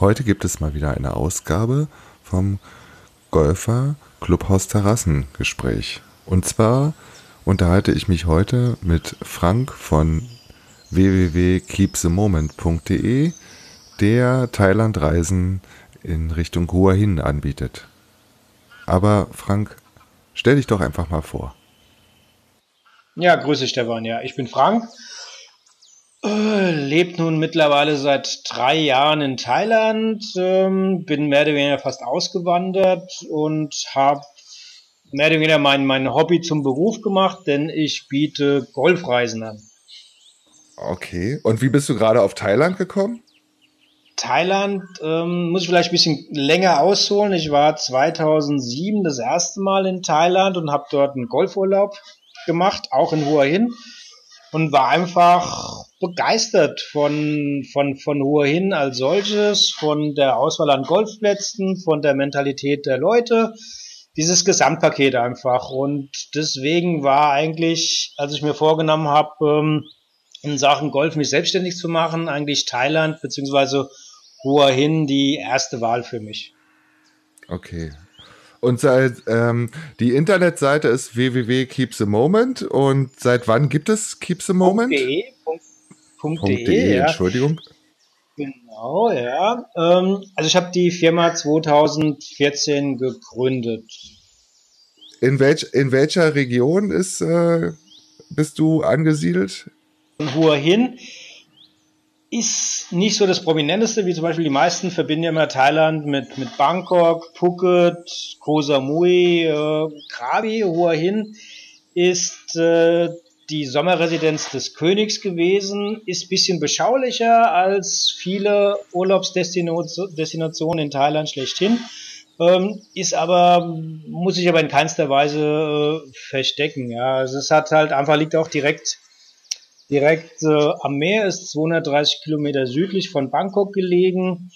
Heute gibt es mal wieder eine Ausgabe vom Golfer Clubhaus Terrassengespräch. Und zwar unterhalte ich mich heute mit Frank von www.keepthemoment.de, der Thailandreisen in Richtung Hua Hin anbietet. Aber Frank, stell dich doch einfach mal vor. Ja, grüße Stefan. Ja, ich bin Frank, lebt nun mittlerweile seit drei Jahren in Thailand, ähm, bin mehr oder weniger fast ausgewandert und habe mehr oder weniger mein, mein Hobby zum Beruf gemacht, denn ich biete Golfreisen an. Okay, und wie bist du gerade auf Thailand gekommen? Thailand ähm, muss ich vielleicht ein bisschen länger ausholen. Ich war 2007 das erste Mal in Thailand und habe dort einen Golfurlaub gemacht, auch in Hua Hin und war einfach begeistert von, von, von Hua Hin als solches, von der Auswahl an Golfplätzen, von der Mentalität der Leute, dieses Gesamtpaket einfach. Und deswegen war eigentlich, als ich mir vorgenommen habe, ähm, in Sachen Golf mich selbstständig zu machen, eigentlich Thailand bzw. Hua Hin die erste Wahl für mich. Okay, und seit ähm, die Internetseite ist www.keepthemoment und seit wann gibt es Keep the Moment? Punkt, .de, ja. Entschuldigung. Genau, ja. Ähm, also ich habe die Firma 2014 gegründet. In, welch, in welcher Region ist, äh, bist du angesiedelt? In Hua Hin ist nicht so das Prominenteste, wie zum Beispiel die meisten verbinden ja immer Thailand mit, mit Bangkok, Phuket, Koh Samui, äh, Krabi, Hua Hin ist äh, die Sommerresidenz des Königs gewesen, ist bisschen beschaulicher als viele Urlaubsdestinationen in Thailand schlechthin, ähm, ist aber, muss sich aber in keinster Weise äh, verstecken. Ja, also es hat halt einfach liegt auch direkt direkt äh, am Meer, ist 230 Kilometer südlich von Bangkok gelegen.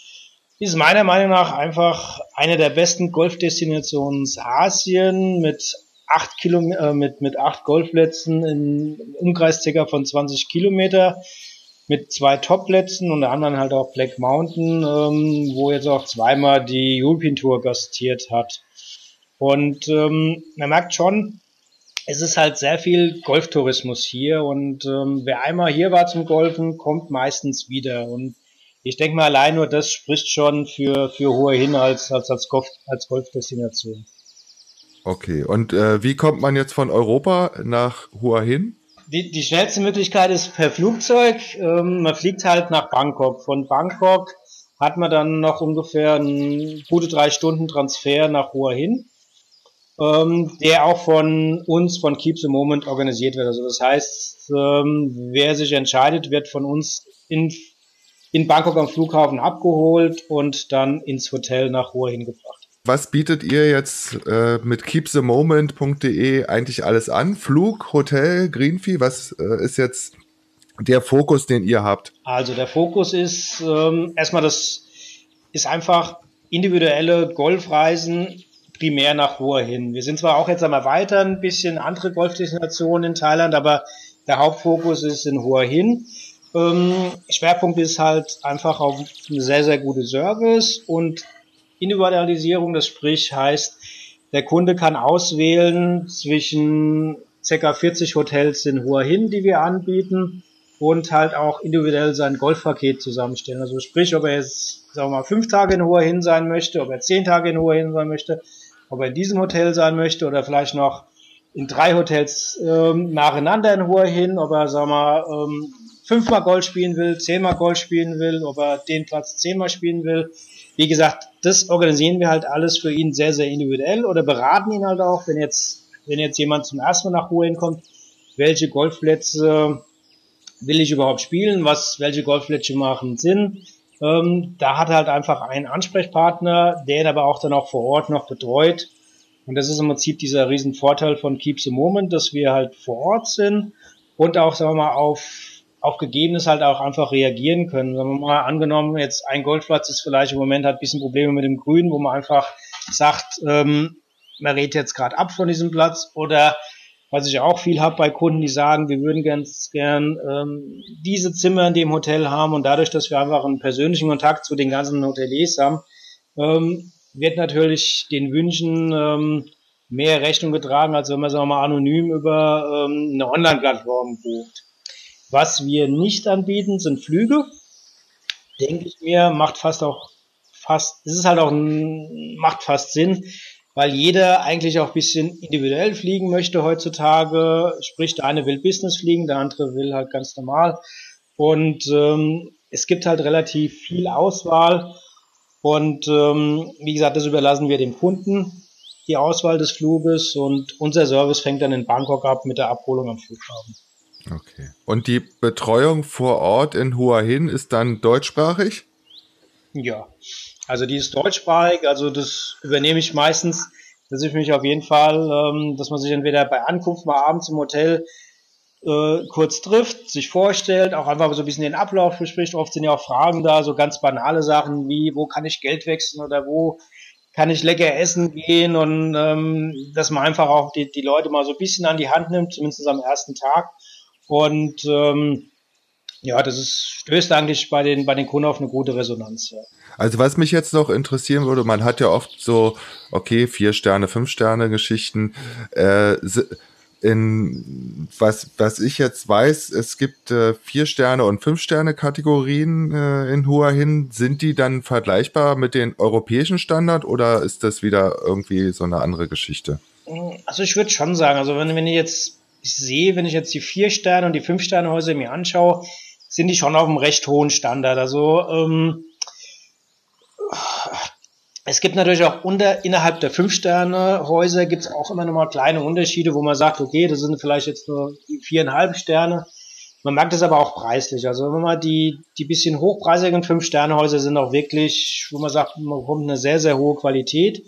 Ist meiner Meinung nach einfach eine der besten Golfdestinationen Asien mit acht Kilometer, äh, mit, mit acht Golfplätzen in Umkreis circa von 20 Kilometer mit zwei Topplätzen und der anderen halt auch Black Mountain, ähm, wo jetzt auch zweimal die European Tour gastiert hat. Und ähm, man merkt schon, es ist halt sehr viel Golftourismus hier und ähm, wer einmal hier war zum Golfen, kommt meistens wieder. Und ich denke mal, allein nur das spricht schon für, für Hohe Hin als, als, als, Golf, als Golfdestination. Okay, und äh, wie kommt man jetzt von Europa nach Hua Hin? Die, die schnellste Möglichkeit ist per Flugzeug. Ähm, man fliegt halt nach Bangkok. Von Bangkok hat man dann noch ungefähr einen gute drei Stunden Transfer nach Hua Hin ähm, der auch von uns, von Keep the Moment organisiert wird. Also das heißt, ähm, wer sich entscheidet, wird von uns in, in Bangkok am Flughafen abgeholt und dann ins Hotel nach Ruhe hingebracht. Was bietet ihr jetzt äh, mit keepthemoment.de eigentlich alles an? Flug, Hotel, Greenfee, was äh, ist jetzt der Fokus, den ihr habt? Also der Fokus ist ähm, erstmal das ist einfach individuelle Golfreisen primär nach Hua hin. Wir sind zwar auch jetzt am Erweitern, ein bisschen andere Golfdestinationen in Thailand, aber der Hauptfokus ist in Hua hin. Ähm, Schwerpunkt ist halt einfach auf eine sehr, sehr gute Service und Individualisierung, das sprich heißt, der Kunde kann auswählen zwischen ca. 40 Hotels in Hua hin, die wir anbieten und halt auch individuell sein Golfpaket zusammenstellen. Also sprich, ob er jetzt, sagen wir mal, fünf Tage in Hua hin sein möchte, ob er zehn Tage in Hua hin sein möchte, ob er in diesem Hotel sein möchte oder vielleicht noch in drei Hotels ähm, nacheinander in Hua hin, ob er, sag mal, ähm, fünfmal Golf spielen will, zehnmal Golf spielen will, ob er den Platz zehnmal spielen will. Wie gesagt, das organisieren wir halt alles für ihn sehr, sehr individuell oder beraten ihn halt auch, wenn jetzt, wenn jetzt jemand zum ersten Mal nach Hua hinkommt, welche Golfplätze will ich überhaupt spielen, was, welche Golfplätze machen Sinn, Ähm, da hat er halt einfach einen Ansprechpartner, der ihn aber auch dann auch vor Ort noch betreut. Und das ist im Prinzip dieser riesen Vorteil von Keep the Moment, dass wir halt vor Ort sind und auch, sagen wir mal, auf, auf Gegebenes halt auch einfach reagieren können. Sagen wir mal, angenommen, jetzt ein Golfplatz ist vielleicht im Moment hat ein bisschen Probleme mit dem Grün, wo man einfach sagt, ähm, man redet jetzt gerade ab von diesem Platz oder was ich auch viel habe bei Kunden, die sagen, wir würden ganz gern ähm, diese Zimmer in dem Hotel haben und dadurch, dass wir einfach einen persönlichen Kontakt zu den ganzen Hoteliers haben, ähm, wird natürlich den Wünschen ähm, mehr Rechnung getragen, als wenn man wir mal anonym über ähm, eine Online-Plattform bucht. Was wir nicht anbieten, sind Flüge. Denke ich mir, macht fast auch fast, es ist halt auch macht fast Sinn, weil jeder eigentlich auch ein bisschen individuell fliegen möchte heutzutage. Sprich, der eine will Business fliegen, der andere will halt ganz normal. Und ähm, es gibt halt relativ viel Auswahl. Und ähm, wie gesagt, das überlassen wir dem Kunden, die Auswahl des Fluges. Und unser Service fängt dann in Bangkok ab mit der Abholung am Flughafen. Okay. Und die Betreuung vor Ort in Hua Hin ist dann deutschsprachig? Ja, also die ist deutschsprachig, also das übernehme ich meistens, dass ich mich auf jeden Fall, ähm, dass man sich entweder bei Ankunft mal abends im Hotel äh, kurz trifft, sich vorstellt, auch einfach so ein bisschen den Ablauf bespricht. Oft sind ja auch Fragen da, so ganz banale Sachen wie, wo kann ich Geld wechseln oder wo kann ich lecker essen gehen und ähm, dass man einfach auch die, die Leute mal so ein bisschen an die Hand nimmt, zumindest am ersten Tag. Und ähm, ja, das ist, stößt eigentlich bei den, bei den Kunden auf eine gute Resonanz. Ja. Also was mich jetzt noch interessieren würde, man hat ja oft so, okay, vier Sterne, fünf Sterne Geschichten. Äh, in was, was ich jetzt weiß, es gibt äh, vier Sterne und fünf Sterne Kategorien äh, in Hua Hin. Sind die dann vergleichbar mit den europäischen Standard oder ist das wieder irgendwie so eine andere Geschichte? Also ich würde schon sagen, also wenn, wenn ich jetzt ich sehe, wenn ich jetzt die vier Sterne und die fünf Sterne Häuser mir anschaue, sind die schon auf einem recht hohen Standard. Also ähm, es gibt natürlich auch unter, innerhalb der Fünf-Sterne-Häuser gibt es auch immer noch mal kleine Unterschiede, wo man sagt, okay, das sind vielleicht jetzt nur viereinhalb Sterne. Man merkt es aber auch preislich. Also wenn man die, die bisschen hochpreisigen Fünf-Sterne-Häuser sind auch wirklich, wo man sagt, man bekommt eine sehr, sehr hohe Qualität.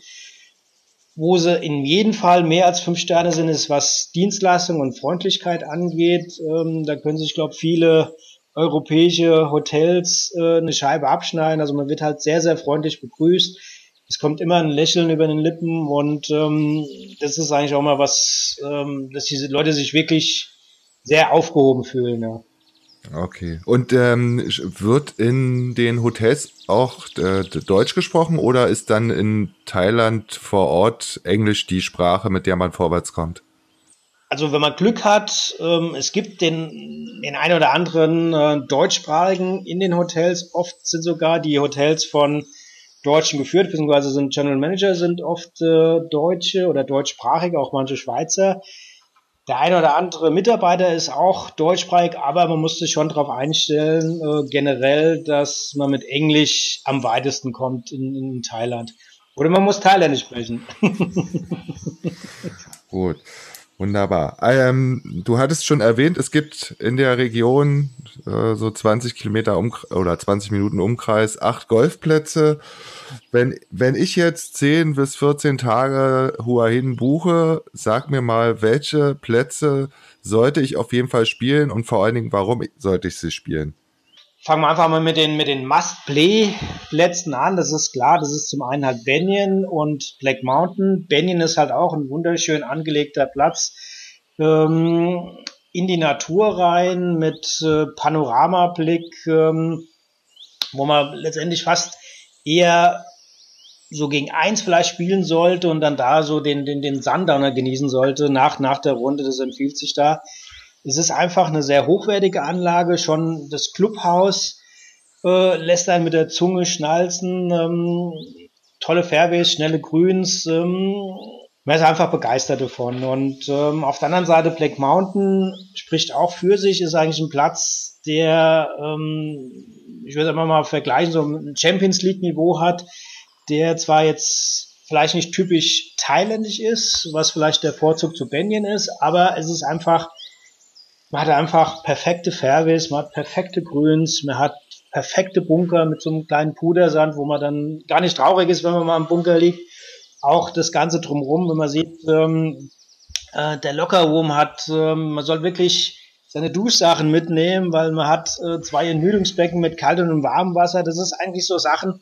Wo sie in jedem Fall mehr als fünf Sterne sind, ist was Dienstleistung und Freundlichkeit angeht. Ähm, da können sich, glaube viele europäische Hotels äh, eine Scheibe abschneiden. Also man wird halt sehr, sehr freundlich begrüßt. Es kommt immer ein Lächeln über den Lippen und ähm, das ist eigentlich auch mal was, ähm, dass diese Leute sich wirklich sehr aufgehoben fühlen. Ja. Okay. Und ähm, wird in den Hotels auch Deutsch gesprochen oder ist dann in Thailand vor Ort Englisch die Sprache, mit der man vorwärts kommt? Also wenn man Glück hat, ähm, es gibt den, den einen oder anderen äh, deutschsprachigen in den Hotels. Oft sind sogar die Hotels von Deutschen geführt, beziehungsweise sind General Manager sind oft äh, Deutsche oder deutschsprachige, auch manche Schweizer. Der eine oder andere Mitarbeiter ist auch deutschsprachig, aber man muss sich schon darauf einstellen, äh, generell, dass man mit Englisch am weitesten kommt in, in Thailand. Oder man muss Thailändisch sprechen. Gut. Wunderbar. Ähm, du hattest schon erwähnt, es gibt in der Region äh, so 20 Kilometer um, oder 20 Minuten Umkreis acht Golfplätze. Wenn, wenn ich jetzt 10 bis 14 Tage Hua Hin buche, sag mir mal, welche Plätze sollte ich auf jeden Fall spielen und vor allen Dingen, warum sollte ich sie spielen? Fangen wir einfach mal mit den, mit den Must-Play-Plätzen an. Das ist klar, das ist zum einen halt Banyan und Black Mountain. Banyan ist halt auch ein wunderschön angelegter Platz ähm, in die Natur rein mit äh, Panoramablick, ähm, wo man letztendlich fast eher so gegen eins vielleicht spielen sollte und dann da so den, den, den Sundowner genießen sollte nach, nach der Runde. Das empfiehlt sich da. Es ist einfach eine sehr hochwertige Anlage. Schon das Clubhaus äh, lässt einen mit der Zunge schnalzen. Ähm, tolle Fairways, schnelle Grüns. Ähm, man ist einfach begeistert davon. Und ähm, auf der anderen Seite Black Mountain spricht auch für sich, ist eigentlich ein Platz, der, ähm, ich würde einfach mal vergleichen, so ein Champions League Niveau hat, der zwar jetzt vielleicht nicht typisch thailändisch ist, was vielleicht der Vorzug zu Benjen ist, aber es ist einfach man hat einfach perfekte Fairways, man hat perfekte Grüns, man hat perfekte Bunker mit so einem kleinen Pudersand, wo man dann gar nicht traurig ist, wenn man mal im Bunker liegt. Auch das Ganze drumherum, wenn man sieht, ähm, äh, der Lockerroom hat, ähm, man soll wirklich seine Duschsachen mitnehmen, weil man hat äh, zwei Entmüdungsbecken mit kaltem und warmem Wasser. Das ist eigentlich so Sachen,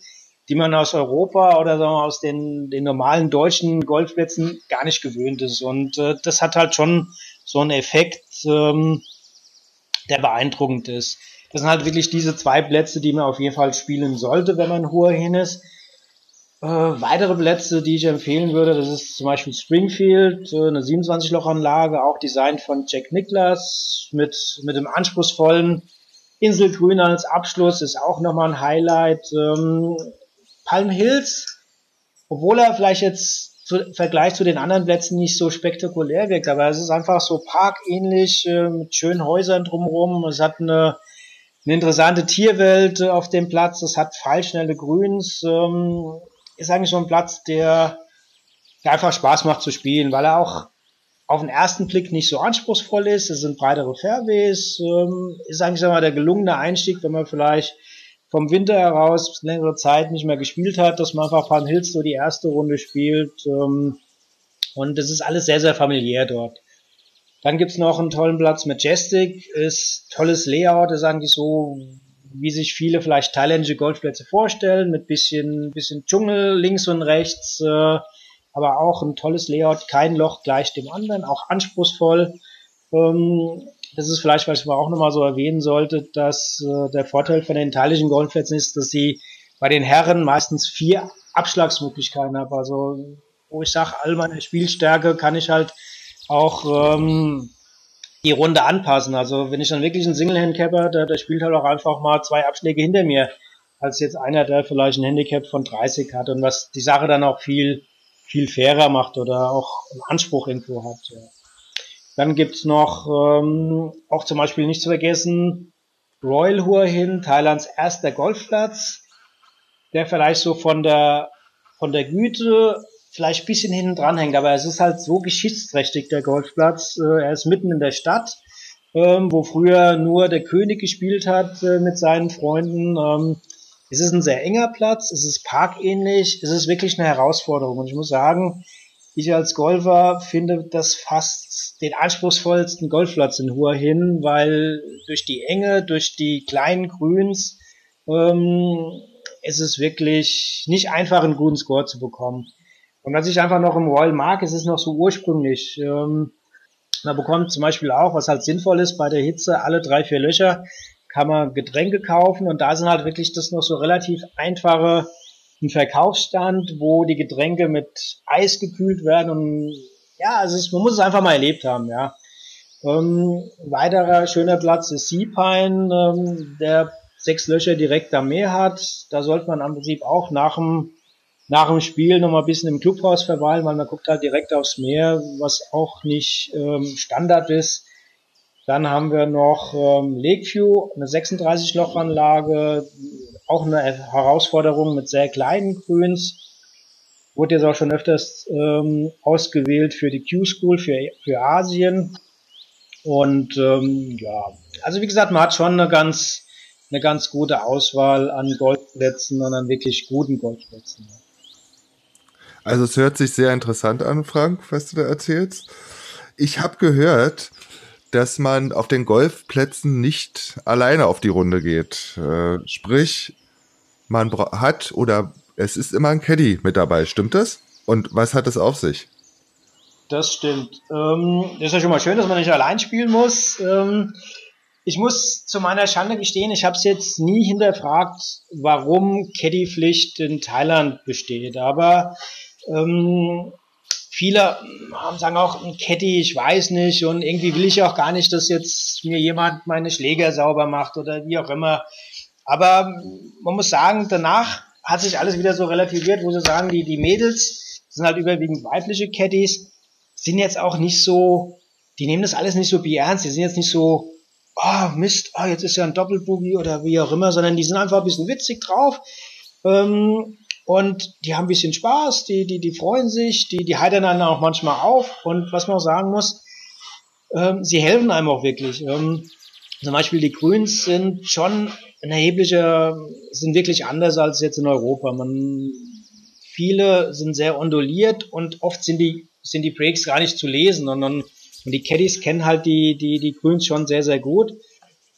die man aus Europa oder wir, aus den, den normalen deutschen Golfplätzen gar nicht gewöhnt ist. Und äh, das hat halt schon so einen Effekt, ähm, der beeindruckend ist. Das sind halt wirklich diese zwei Plätze, die man auf jeden Fall spielen sollte, wenn man hoher hin ist. Äh, weitere Plätze, die ich empfehlen würde, das ist zum Beispiel Springfield, äh, eine 27-Loch-Anlage, auch designt von Jack Nicklaus mit, mit dem anspruchsvollen Inselgrün als Abschluss, ist auch nochmal ein Highlight. Ähm, Palm Hills, obwohl er vielleicht jetzt zu, Vergleich zu den anderen Plätzen nicht so spektakulär wirkt, aber es ist einfach so parkähnlich, äh, mit schönen Häusern drumherum. Es hat eine, eine interessante Tierwelt äh, auf dem Platz, es hat fallschnelle Grüns, ähm, ist eigentlich so ein Platz, der, der einfach Spaß macht zu spielen, weil er auch auf den ersten Blick nicht so anspruchsvoll ist. Es sind breitere Fairways, ähm, ist eigentlich mal, der gelungene Einstieg, wenn man vielleicht vom Winter heraus längere Zeit nicht mehr gespielt hat, dass man einfach Palm Hills so die erste Runde spielt. Ähm, und das ist alles sehr, sehr familiär dort. Dann gibt's noch einen tollen Platz Majestic, ist tolles Layout, ist eigentlich so, wie sich viele vielleicht thailändische Golfplätze vorstellen, mit bisschen, bisschen Dschungel links und rechts, äh, aber auch ein tolles Layout, kein Loch gleich dem anderen, auch anspruchsvoll. Ähm, das ist vielleicht, was man auch nochmal so erwähnen sollte, dass äh, der Vorteil von den thailändischen Golfplätzen ist, dass sie bei den Herren meistens vier Abschlagsmöglichkeiten haben. Also wo ich sage, all meine Spielstärke kann ich halt auch ähm, die Runde anpassen. Also wenn ich dann wirklich einen Single-Handicapper, der, der spielt halt auch einfach mal zwei Abschläge hinter mir, als jetzt einer, der vielleicht ein Handicap von 30 hat und was die Sache dann auch viel, viel fairer macht oder auch einen Anspruch irgendwo hat. Ja. Dann gibt's noch, ähm, auch zum Beispiel nicht zu vergessen, Royal Hua Hin, Thailands erster Golfplatz, der vielleicht so von der, von der Güte vielleicht bisschen hinten dran hängt, aber es ist halt so geschichtsträchtig, der Golfplatz. Äh, er ist mitten in der Stadt, ähm, wo früher nur der König gespielt hat äh, mit seinen Freunden. Ähm, es ist ein sehr enger Platz, es ist parkähnlich, es ist wirklich eine Herausforderung. Und ich muss sagen, ich als Golfer finde das fast den anspruchsvollsten Golfplatz in Hua hin, weil durch die Enge, durch die kleinen Grüns, ähm, ist es wirklich nicht einfach, einen guten Score zu bekommen. Und was ich einfach noch im Royal mag, ist es noch so ursprünglich. Ähm, man bekommt zum Beispiel auch, was halt sinnvoll ist, bei der Hitze alle drei, vier Löcher kann man Getränke kaufen und da sind halt wirklich das noch so relativ einfache ein Verkaufsstand, wo die Getränke mit Eis gekühlt werden und ja, es, man muss es einfach mal erlebt haben, ja. Ähm, weiterer schöner Platz ist Seapine, ähm, der sechs Löcher direkt am Meer hat. Da sollte man am Prinzip auch nach dem, nach dem Spiel noch mal ein bisschen im Clubhaus verweilen, weil man guckt halt direkt aufs Meer, was auch nicht ähm, Standard ist. Dann haben wir noch ähm, Lakeview, eine 36-Loch-Anlage, auch eine Herausforderung mit sehr kleinen Grüns. Wurde jetzt auch schon öfters ähm, ausgewählt für die Q-School für, für Asien. Und ähm, ja, also wie gesagt, man hat schon eine ganz, eine ganz gute Auswahl an Golfplätzen und an wirklich guten Golfplätzen. Also es hört sich sehr interessant an, Frank, was du da erzählst. Ich habe gehört, dass man auf den Golfplätzen nicht alleine auf die Runde geht. Äh, sprich, man hat oder es ist immer ein Caddy mit dabei, stimmt das? Und was hat es auf sich? Das stimmt. Ähm, das ist ja schon mal schön, dass man nicht allein spielen muss. Ähm, ich muss zu meiner Schande gestehen, ich habe es jetzt nie hinterfragt, warum Caddy-Pflicht in Thailand besteht. Aber ähm, viele haben, sagen auch, ein Caddy, ich weiß nicht und irgendwie will ich auch gar nicht, dass jetzt mir jemand meine Schläger sauber macht oder wie auch immer. Aber man muss sagen, danach hat sich alles wieder so relativiert, wo sie sagen, die, die Mädels sind halt überwiegend weibliche Caddies, sind jetzt auch nicht so, die nehmen das alles nicht so ernst, die sind jetzt nicht so, oh Mist, oh, jetzt ist ja ein Doppelboogie oder wie auch immer, sondern die sind einfach ein bisschen witzig drauf. Ähm, und die haben ein bisschen Spaß, die, die, die freuen sich, die, die heitern dann auch manchmal auf. Und was man auch sagen muss, ähm, sie helfen einem auch wirklich. Ähm, Zum Beispiel die Grüns sind schon ein erheblicher, sind wirklich anders als jetzt in Europa. Man, viele sind sehr onduliert und oft sind die, sind die Breaks gar nicht zu lesen, sondern und die Caddies kennen halt die, die, die Grüns schon sehr, sehr gut.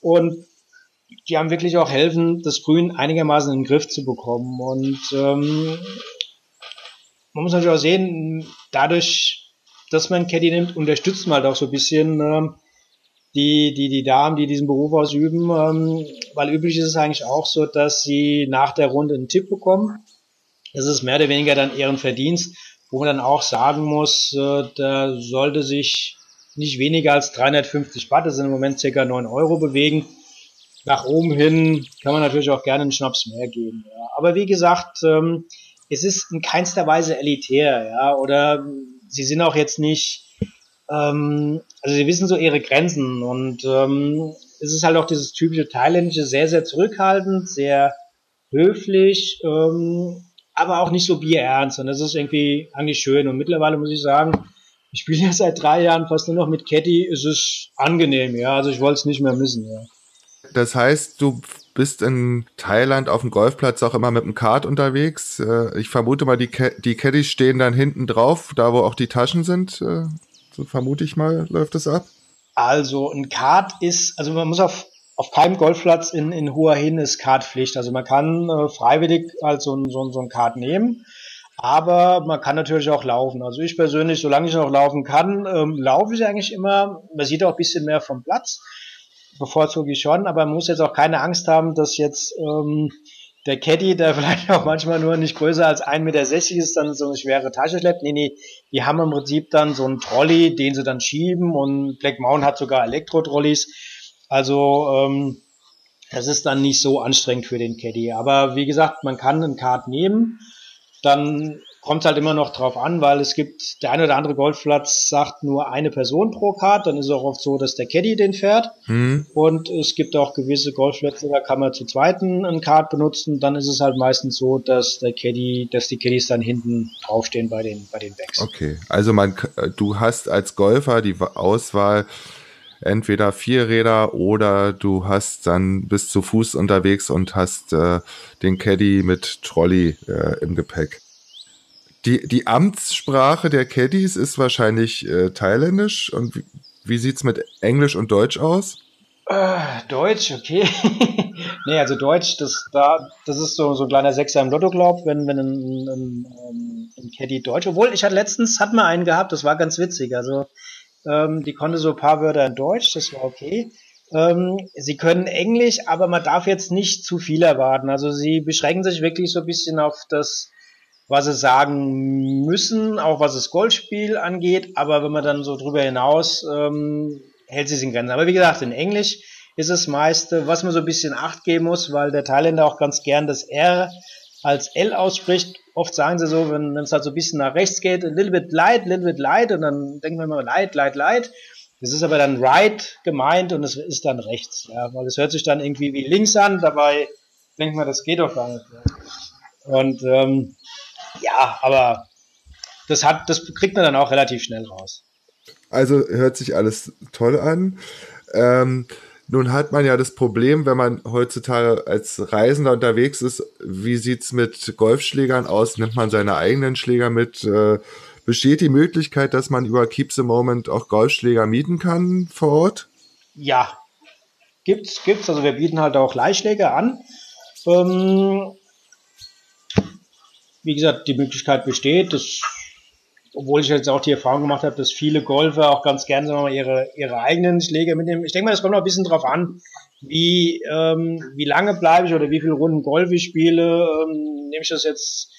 Und die haben wirklich auch helfen, das Grün einigermaßen in den Griff zu bekommen. Und ähm, man muss natürlich auch sehen, dadurch, dass man Caddy nimmt, unterstützt man halt auch so ein bisschen ähm, die, die, die Damen, die diesen Beruf ausüben, ähm, weil üblich ist es eigentlich auch so, dass sie nach der Runde einen Tipp bekommen. Das ist mehr oder weniger dann ihren Verdienst, wo man dann auch sagen muss, äh, da sollte sich nicht weniger als 350 Baht, das sind im Moment circa 9 Euro bewegen. Nach oben hin kann man natürlich auch gerne einen Schnaps mehr geben. Ja. Aber wie gesagt, ähm, es ist in keinster Weise elitär, ja, oder sie sind auch jetzt nicht, ähm, also sie wissen so ihre Grenzen und ähm, es ist halt auch dieses typische thailändische, sehr, sehr zurückhaltend, sehr höflich, ähm, aber auch nicht so bierernst und das ist irgendwie eigentlich schön und mittlerweile muss ich sagen, ich spiele ja seit drei Jahren fast nur noch mit Caddy, es ist angenehm, ja, also ich wollte es nicht mehr missen, ja. Das heißt, du bist in Thailand auf dem Golfplatz auch immer mit dem Kart unterwegs. Äh, ich vermute mal, die, die Caddies stehen dann hinten drauf, da wo auch die Taschen sind. Äh, so vermute ich mal, läuft das ab. Also ein Kart ist, also man muss auf, auf keinem Golfplatz in, in Hua Hin ist Kartpflicht. Also man kann äh, freiwillig halt so, ein, so, so ein Kart nehmen. Aber man kann natürlich auch laufen. Also ich persönlich, solange ich noch laufen kann, ähm, laufe ich eigentlich immer. Man sieht auch ein bisschen mehr vom Platz. Bevorzuge ich schon, aber man muss jetzt auch keine Angst haben, dass jetzt ähm, der Caddy, der vielleicht auch manchmal nur nicht größer als 1,60 Meter ist, dann so eine schwere Tasche schleppt. Nee, nee, die haben im Prinzip dann so einen Trolley, den sie dann schieben und Black Mountain hat sogar Elektro-Trolleys. Also ähm, das ist dann nicht so anstrengend für den Caddy. Aber wie gesagt, man kann einen Kart nehmen dann kommt es halt immer noch drauf an, weil es gibt, der eine oder andere Golfplatz sagt nur eine Person pro Kart, dann ist es auch oft so, dass der Caddy den fährt. Mhm. Und es gibt auch gewisse Golfplätze, da kann man zu zweiten einen Kart benutzen, dann ist es halt meistens so, dass der Caddy, dass die Caddies dann hinten draufstehen bei den, bei den Backs. Okay, also man, du hast als Golfer die Auswahl, entweder Vierräder oder du hast dann bist zu Fuß unterwegs und hast äh, den Caddy mit Trolley äh, im Gepäck. Die, die Amtssprache der Caddies ist wahrscheinlich äh, thailändisch und wie, wie sieht's mit Englisch und Deutsch aus? Äh, Deutsch, okay. nee, also Deutsch, das da, das ist so, so ein kleiner Sechser im Lotto, glaub, wenn, wenn ein, ein, ein, ein Caddy Deutsch, obwohl ich hatte letztens, hat mal einen gehabt, das war ganz witzig, also ähm, die konnte so ein paar Wörter in Deutsch, das war okay. Ähm, sie können Englisch, aber man darf jetzt nicht zu viel erwarten. Also sie beschränken sich wirklich so ein bisschen auf das, was sie sagen müssen, auch was das Golfspiel angeht. Aber wenn man dann so drüber hinaus ähm, hält sie sich in Grenzen. Aber wie gesagt, in Englisch ist es meiste, was man so ein bisschen Acht geben muss, weil der Thailänder auch ganz gern das R als L ausspricht. Oft sagen sie so, wenn es halt so ein bisschen nach rechts geht, a little bit light, a little bit light, und dann denken wir immer light, light, light. Das ist aber dann right gemeint und es ist dann rechts, ja, weil es hört sich dann irgendwie wie links an, dabei denkt man, das geht doch gar nicht. Ja. Und ähm, ja, aber das hat, das kriegt man dann auch relativ schnell raus. Also hört sich alles toll an. Ähm, nun hat man ja das Problem, wenn man heutzutage als Reisender unterwegs ist, wie sieht's mit Golfschlägern aus? Nimmt man seine eigenen Schläger mit? Äh, besteht die Möglichkeit, dass man über Keep the Moment auch Golfschläger mieten kann vor Ort? Ja, gibt's, gibt's. Also wir bieten halt auch Leihschläger an. Ähm, wie gesagt, die Möglichkeit besteht. Das obwohl ich jetzt auch die Erfahrung gemacht habe, dass viele Golfer auch ganz gerne sagen wir mal, ihre, ihre eigenen Schläge mitnehmen. Ich denke mal, das kommt noch ein bisschen drauf an, wie, ähm, wie lange bleibe ich oder wie viele Runden Golf ich spiele. Ähm, nehme ich das jetzt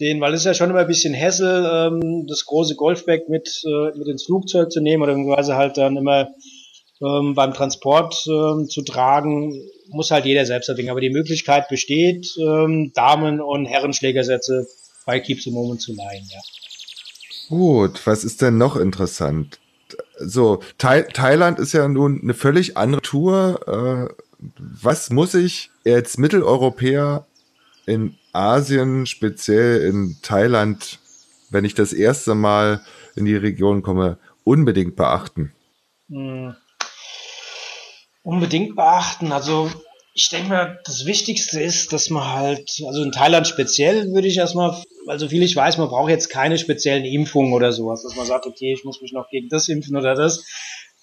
den, weil es ist ja schon immer ein bisschen Hassel, ähm, das große Golfbag mit, äh, mit ins Flugzeug zu nehmen oder irgendweise halt dann immer ähm, beim Transport ähm, zu tragen, muss halt jeder selbst erwägen. Aber die Möglichkeit besteht, ähm, Damen- und Herrenschlägersätze bei Keep the Moment zu leihen, ja. Gut, was ist denn noch interessant? So, Thai Thailand ist ja nun eine völlig andere Tour. Äh, was muss ich als Mitteleuropäer in Asien, speziell in Thailand, wenn ich das erste Mal in die Region komme, unbedingt beachten? Hm. Unbedingt beachten. Also ich denke mal, das Wichtigste ist, dass man halt, also in Thailand speziell würde ich erstmal, also viel ich weiß, man braucht jetzt keine speziellen Impfungen oder sowas, dass man sagt, okay, ich muss mich noch gegen das impfen oder das.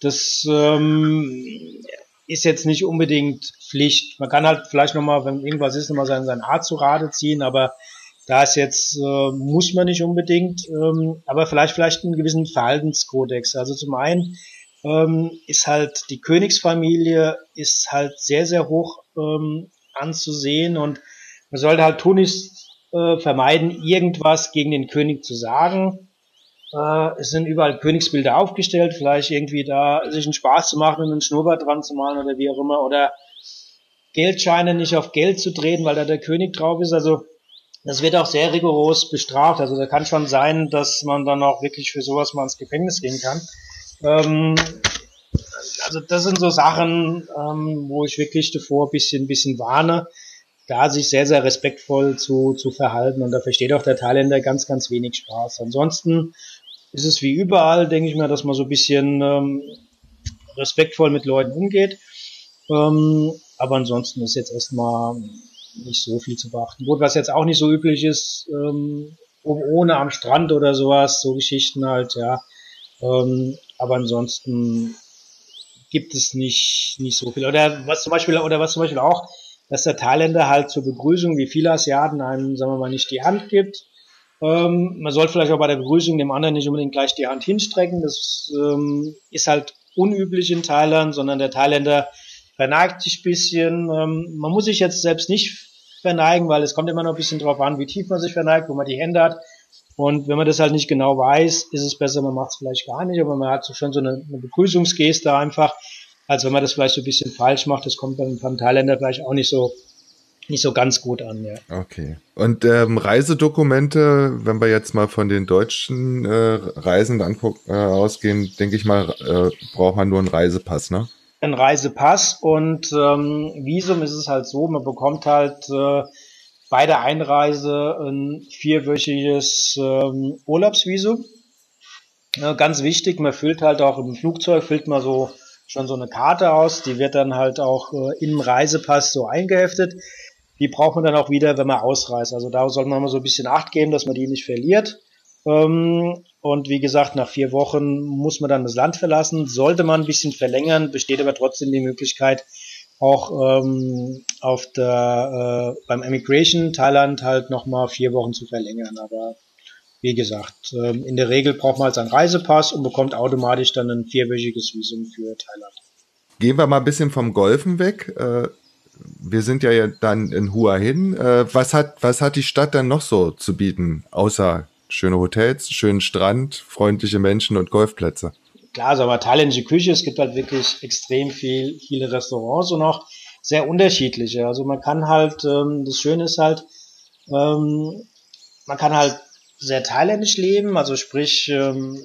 Das ähm, ist jetzt nicht unbedingt Pflicht. Man kann halt vielleicht nochmal, wenn irgendwas ist, nochmal seinen, seinen Arzt zu Rate ziehen, aber da ist jetzt, äh, muss man nicht unbedingt, ähm, aber vielleicht, vielleicht einen gewissen Verhaltenskodex. Also zum einen, ähm, ist halt die Königsfamilie ist halt sehr, sehr hoch ähm, anzusehen und man sollte halt tunlichst äh, vermeiden, irgendwas gegen den König zu sagen. Äh, es sind überall Königsbilder aufgestellt, vielleicht irgendwie da sich einen Spaß zu machen und einen Schnurrbart dran zu malen oder wie auch immer oder Geldscheine nicht auf Geld zu drehen, weil da der König drauf ist. Also das wird auch sehr rigoros bestraft. Also da kann schon sein, dass man dann auch wirklich für sowas mal ins Gefängnis gehen kann. Ähm, also das sind so Sachen, ähm, wo ich wirklich davor ein bisschen, bisschen warne, da sich sehr, sehr respektvoll zu, zu verhalten. Und da versteht auch der Thailänder ganz, ganz wenig Spaß. Ansonsten ist es wie überall, denke ich mir, dass man so ein bisschen ähm, respektvoll mit Leuten umgeht. Ähm, aber ansonsten ist jetzt erstmal nicht so viel zu beachten. Gut, was jetzt auch nicht so üblich ist, ähm, ohne am Strand oder sowas, so Geschichten halt, ja. Ähm, aber ansonsten gibt es nicht, nicht so viel. Oder was zum Beispiel, oder was zum Beispiel auch, dass der Thailänder halt zur Begrüßung, wie viele Asiaten einem, sagen wir mal, nicht die Hand gibt. Ähm, man sollte vielleicht auch bei der Begrüßung dem anderen nicht unbedingt gleich die Hand hinstrecken. Das ähm, ist halt unüblich in Thailand, sondern der Thailänder verneigt sich bisschen. Ähm, man muss sich jetzt selbst nicht verneigen, weil es kommt immer noch ein bisschen drauf an, wie tief man sich verneigt, wo man die Hände hat. Und wenn man das halt nicht genau weiß, ist es besser, man macht es vielleicht gar nicht, aber man hat so schon so eine, eine Begrüßungsgeste einfach, als wenn man das vielleicht so ein bisschen falsch macht. Das kommt dann beim Thailänder vielleicht auch nicht so nicht so ganz gut an, ja. Okay. Und ähm, Reisedokumente, wenn wir jetzt mal von den deutschen äh, Reisen äh, ausgehen, denke ich mal, äh, braucht man nur einen Reisepass, ne? Ein Reisepass und ähm, Visum ist es halt so, man bekommt halt äh, bei der Einreise ein vierwöchiges ähm, Urlaubsvisum. Ja, ganz wichtig, man füllt halt auch im Flugzeug, füllt man so schon so eine Karte aus, die wird dann halt auch äh, im Reisepass so eingeheftet. Die braucht man dann auch wieder, wenn man ausreist. Also da soll man mal so ein bisschen Acht geben, dass man die nicht verliert. Ähm, und wie gesagt, nach vier Wochen muss man dann das Land verlassen. Sollte man ein bisschen verlängern, besteht aber trotzdem die Möglichkeit, auch ähm, auf der äh, beim Emigration Thailand halt nochmal vier Wochen zu verlängern. Aber wie gesagt, ähm, in der Regel braucht man halt einen Reisepass und bekommt automatisch dann ein vierwöchiges Visum für Thailand. Gehen wir mal ein bisschen vom Golfen weg. Äh, wir sind ja dann in Hua Hin. Äh, was hat was hat die Stadt dann noch so zu bieten, außer schöne Hotels, schönen Strand, freundliche Menschen und Golfplätze? Klar, so aber thailändische Küche, es gibt halt wirklich extrem viel, viele Restaurants und auch sehr unterschiedliche. Also man kann halt, ähm, das Schöne ist halt, ähm, man kann halt sehr thailändisch leben, also sprich, ähm,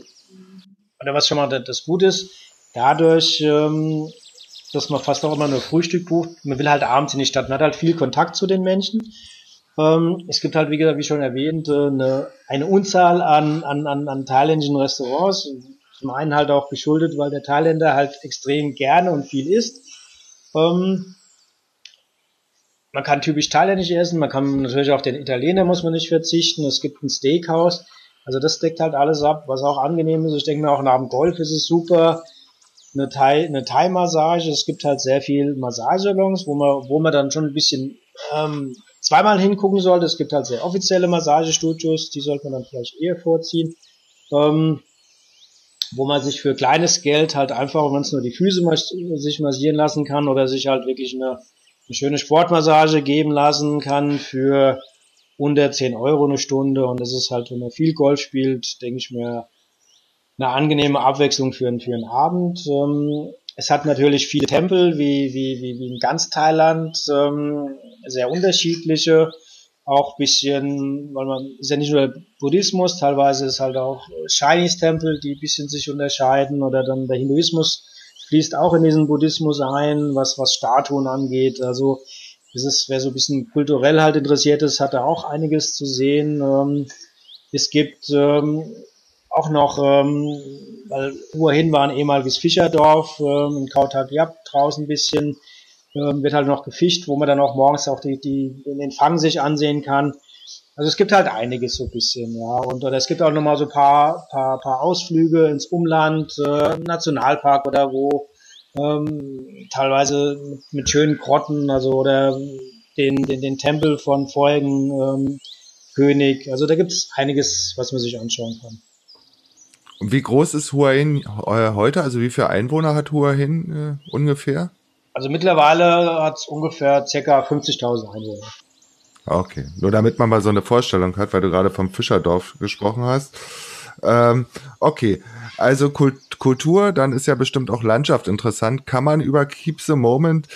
oder was schon mal das Gute ist, dadurch, ähm, dass man fast auch immer nur Frühstück bucht, man will halt abends in die Stadt, man hat halt viel Kontakt zu den Menschen. Ähm, es gibt halt, wie gesagt, wie schon erwähnt, äh, eine, eine Unzahl an, an, an, an thailändischen Restaurants, zum einen halt auch geschuldet, weil der Thailänder halt extrem gerne und viel isst. Ähm, man kann typisch thailändisch essen, man kann natürlich auf den Italiener muss man nicht verzichten. Es gibt ein Steakhouse. Also das deckt halt alles ab, was auch angenehm ist. Ich denke mir auch nach dem Golf ist es super. Eine Thai, eine Thai-Massage. Es gibt halt sehr viel Massagesalons, wo man, wo man dann schon ein bisschen ähm, zweimal hingucken sollte. Es gibt halt sehr offizielle Massagestudios, die sollte man dann vielleicht eher vorziehen. Ähm, wo man sich für kleines Geld halt einfach, wenn es nur die Füße mas sich massieren lassen kann oder sich halt wirklich eine, eine schöne Sportmassage geben lassen kann für unter 10 Euro eine Stunde und das ist halt, wenn man viel Golf spielt, denke ich mir, eine angenehme Abwechslung für, für einen Abend. Ähm, es hat natürlich viele Tempel, wie, wie, wie, wie in ganz Thailand, ähm, sehr unterschiedliche auch bisschen, weil man ist ja nicht nur Buddhismus, teilweise ist halt auch Chinese Tempel, die bisschen sich unterscheiden oder dann der Hinduismus fließt auch in diesen Buddhismus ein, was, was Statuen angeht. Also das ist, wer so ein bisschen kulturell halt interessiert ist, hat da auch einiges zu sehen. Ähm, es gibt ähm, auch noch, ähm, weil Hua Hin war ein ehemaliges Fischerdorf, ähm, in Kautag-Jab draußen ein bisschen, ähm, wird halt noch gefischt, wo man dann auch morgens auch die, die, den Fang sich ansehen kann. Also es gibt halt einiges so ein bisschen, ja. Und oder es gibt auch nochmal so paar, paar, paar Ausflüge ins Umland, äh, Nationalpark oder wo, ähm, teilweise mit, mit schönen Grotten, also oder den, den, den Tempel von vorigen ähm, König. Also da gibt es einiges, was man sich anschauen kann. Und wie groß ist Hua Hin äh, heute? Also wie viele Einwohner hat Hua Hin äh, ungefähr? Also mittlerweile hat es ungefähr ca. 50.000 Einwohner. Okay, nur damit man mal so eine Vorstellung hat, weil du gerade vom Fischerdorf gesprochen hast. Ähm, okay, also Kult Kultur, dann ist ja bestimmt auch Landschaft interessant. Kann man über Keep the Moment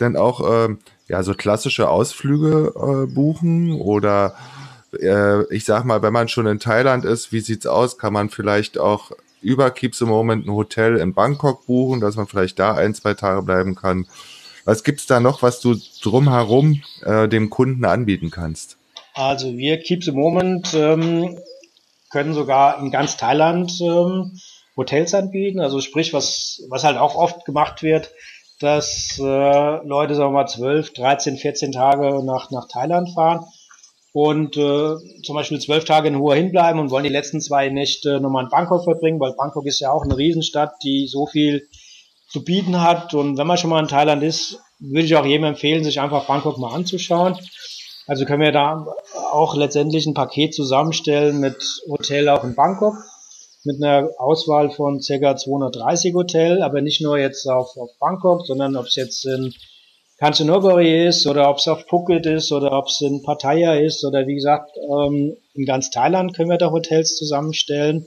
denn auch ähm, ja so klassische Ausflüge äh, buchen oder äh, ich sag mal, wenn man schon in Thailand ist, wie sieht's aus? Kann man vielleicht auch über Keep the Moment ein Hotel in Bangkok buchen, dass man vielleicht da ein, zwei Tage bleiben kann? Was gibt's da noch, was du drumherum äh, dem Kunden anbieten kannst? Also wir Keep the Moment ähm, können sogar in ganz Thailand ähm, Hotels anbieten. Also sprich, was, was halt auch oft gemacht wird, dass äh, Leute, sagen wir mal, 12, 13, 14 Tage nach, nach Thailand fahren und äh, zum Beispiel zwölf Tage in Hua hinbleiben und wollen die letzten zwei Nächte nochmal in Bangkok verbringen, weil Bangkok ist ja auch eine Riesenstadt, die so viel zu bieten hat. Und wenn man schon mal in Thailand ist, würde ich auch jedem empfehlen, sich einfach Bangkok mal anzuschauen. Also können wir da auch letztendlich ein Paket zusammenstellen mit Hotel auch in Bangkok, mit einer Auswahl von ca. 230 Hotel, aber nicht nur jetzt auf, auf Bangkok, sondern ob es jetzt in Kanchanaburi ist oder ob es auf Phuket ist oder ob es in Pattaya ist oder wie gesagt, ähm, in ganz Thailand können wir da Hotels zusammenstellen.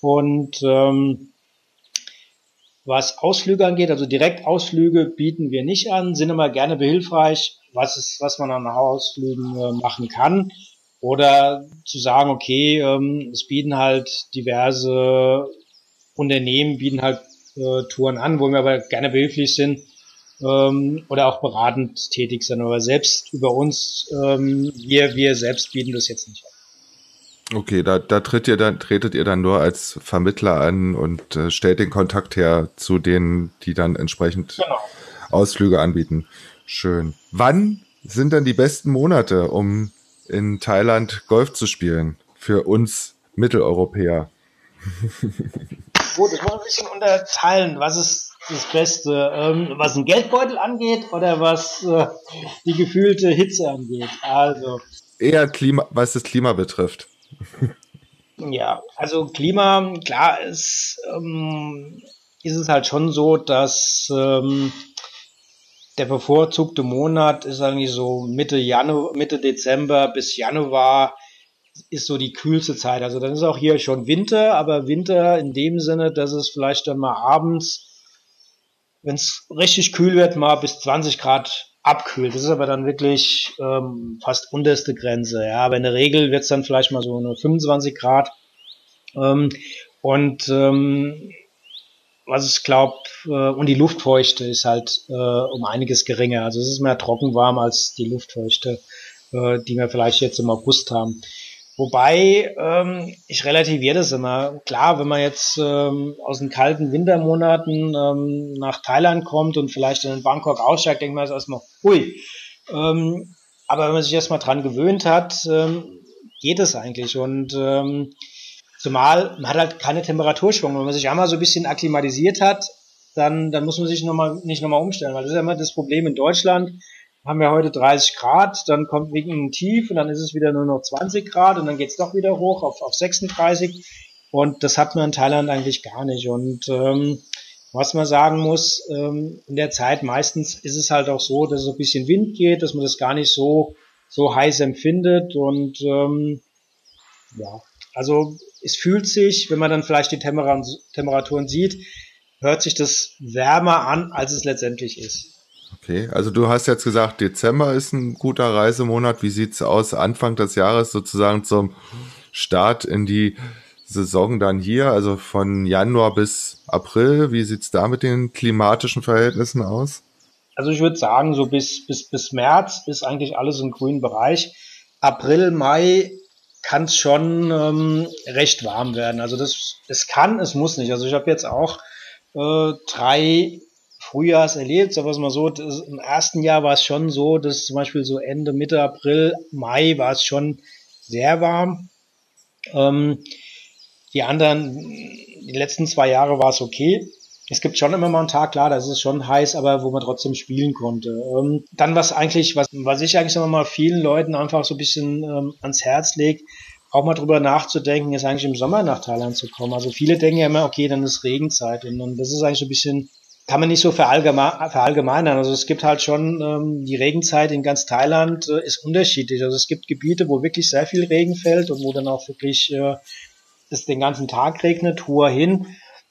Und ähm, was Ausflüge angeht, also Direktausflüge bieten wir nicht an, sind immer gerne behilfreich, was ist, was man an Ausflügen äh, machen kann. Oder zu sagen, okay, ähm, es bieten halt diverse Unternehmen, bieten halt äh, Touren an, wo wir aber gerne behilflich sind, ähm, oder auch beratend tätig sein. Aber selbst über uns, ähm, wir, wir selbst bieten das jetzt nicht an. Okay, da, da tritt ihr dann, tretet ihr dann nur als Vermittler an und äh, stellt den Kontakt her zu denen, die dann entsprechend genau. Ausflüge anbieten. Schön. Wann sind dann die besten Monate, um in Thailand Golf zu spielen? Für uns Mitteleuropäer. Gut, ich muss ein bisschen unterteilen. Was ist das Beste, ähm, was den Geldbeutel angeht oder was äh, die gefühlte Hitze angeht. Also eher Klima, was das Klima betrifft. ja, also Klima, klar ist, ähm, ist es halt schon so, dass ähm, der bevorzugte Monat ist eigentlich so Mitte Januar, Mitte Dezember bis Januar ist so die kühlste Zeit. Also dann ist auch hier schon Winter, aber Winter in dem Sinne, dass es vielleicht dann mal abends wenn es richtig kühl wird, mal bis 20 Grad abkühlt. Das ist aber dann wirklich ähm, fast unterste Grenze. Ja, aber in der Regel wird es dann vielleicht mal so eine 25 Grad. Ähm, und ähm, was ich glaube, äh, und die Luftfeuchte ist halt äh, um einiges geringer. Also es ist mehr trockenwarm als die Luftfeuchte, äh, die wir vielleicht jetzt im August haben. Wobei, ähm, ich relativiere das immer. Klar, wenn man jetzt ähm, aus den kalten Wintermonaten ähm, nach Thailand kommt und vielleicht in Bangkok aussteigt, denkt man erstmal, hui. Ähm, aber wenn man sich erstmal dran gewöhnt hat, ähm, geht es eigentlich. Und ähm, zumal man hat halt keine Temperaturschwung. Wenn man sich einmal so ein bisschen akklimatisiert hat, dann, dann muss man sich noch mal, nicht nochmal umstellen. Weil das ist ja immer das Problem in Deutschland haben wir heute 30 Grad, dann kommt wegen ein Tief und dann ist es wieder nur noch 20 Grad und dann geht's doch wieder hoch auf, auf 36 und das hat man in Thailand eigentlich gar nicht. Und ähm, was man sagen muss, ähm, in der Zeit meistens ist es halt auch so, dass es ein bisschen Wind geht, dass man das gar nicht so, so heiß empfindet. Und ähm, ja, also es fühlt sich, wenn man dann vielleicht die Temperaturen sieht, hört sich das wärmer an, als es letztendlich ist. Okay, also du hast jetzt gesagt, Dezember ist ein guter Reisemonat. Wie sieht's aus Anfang des Jahres sozusagen zum Start in die Saison dann hier, also von Januar bis April? Wie sieht's da mit den klimatischen Verhältnissen aus? Also ich würde sagen, so bis, bis, bis März ist eigentlich alles im grünen Bereich. April, Mai kann es schon ähm, recht warm werden. Also das, es kann, es muss nicht. Also ich habe jetzt auch äh, drei Frühjahrs erlebt, sagen wir es mal so. Das, Im ersten Jahr war es schon so, dass zum Beispiel so Ende, Mitte April, Mai war es schon sehr warm. Ähm, die anderen, die letzten zwei Jahre war es okay. Es gibt schon immer mal einen Tag, klar, da ist schon heiß, aber wo man trotzdem spielen konnte. Ähm, dann was eigentlich, was, was ich eigentlich immer mal vielen Leuten einfach so ein bisschen ähm, ans Herz legt, auch mal drüber nachzudenken, ist eigentlich im Sommer nach Thailand zu kommen. Also viele denken ja immer, okay, dann ist Regenzeit und, und das ist eigentlich so ein bisschen, kann man nicht so verallgemein, verallgemeinern. Also es gibt halt schon ähm, die Regenzeit in ganz Thailand äh, ist unterschiedlich. Also es gibt Gebiete, wo wirklich sehr viel Regen fällt und wo dann auch wirklich äh, es den ganzen Tag regnet. Hua hin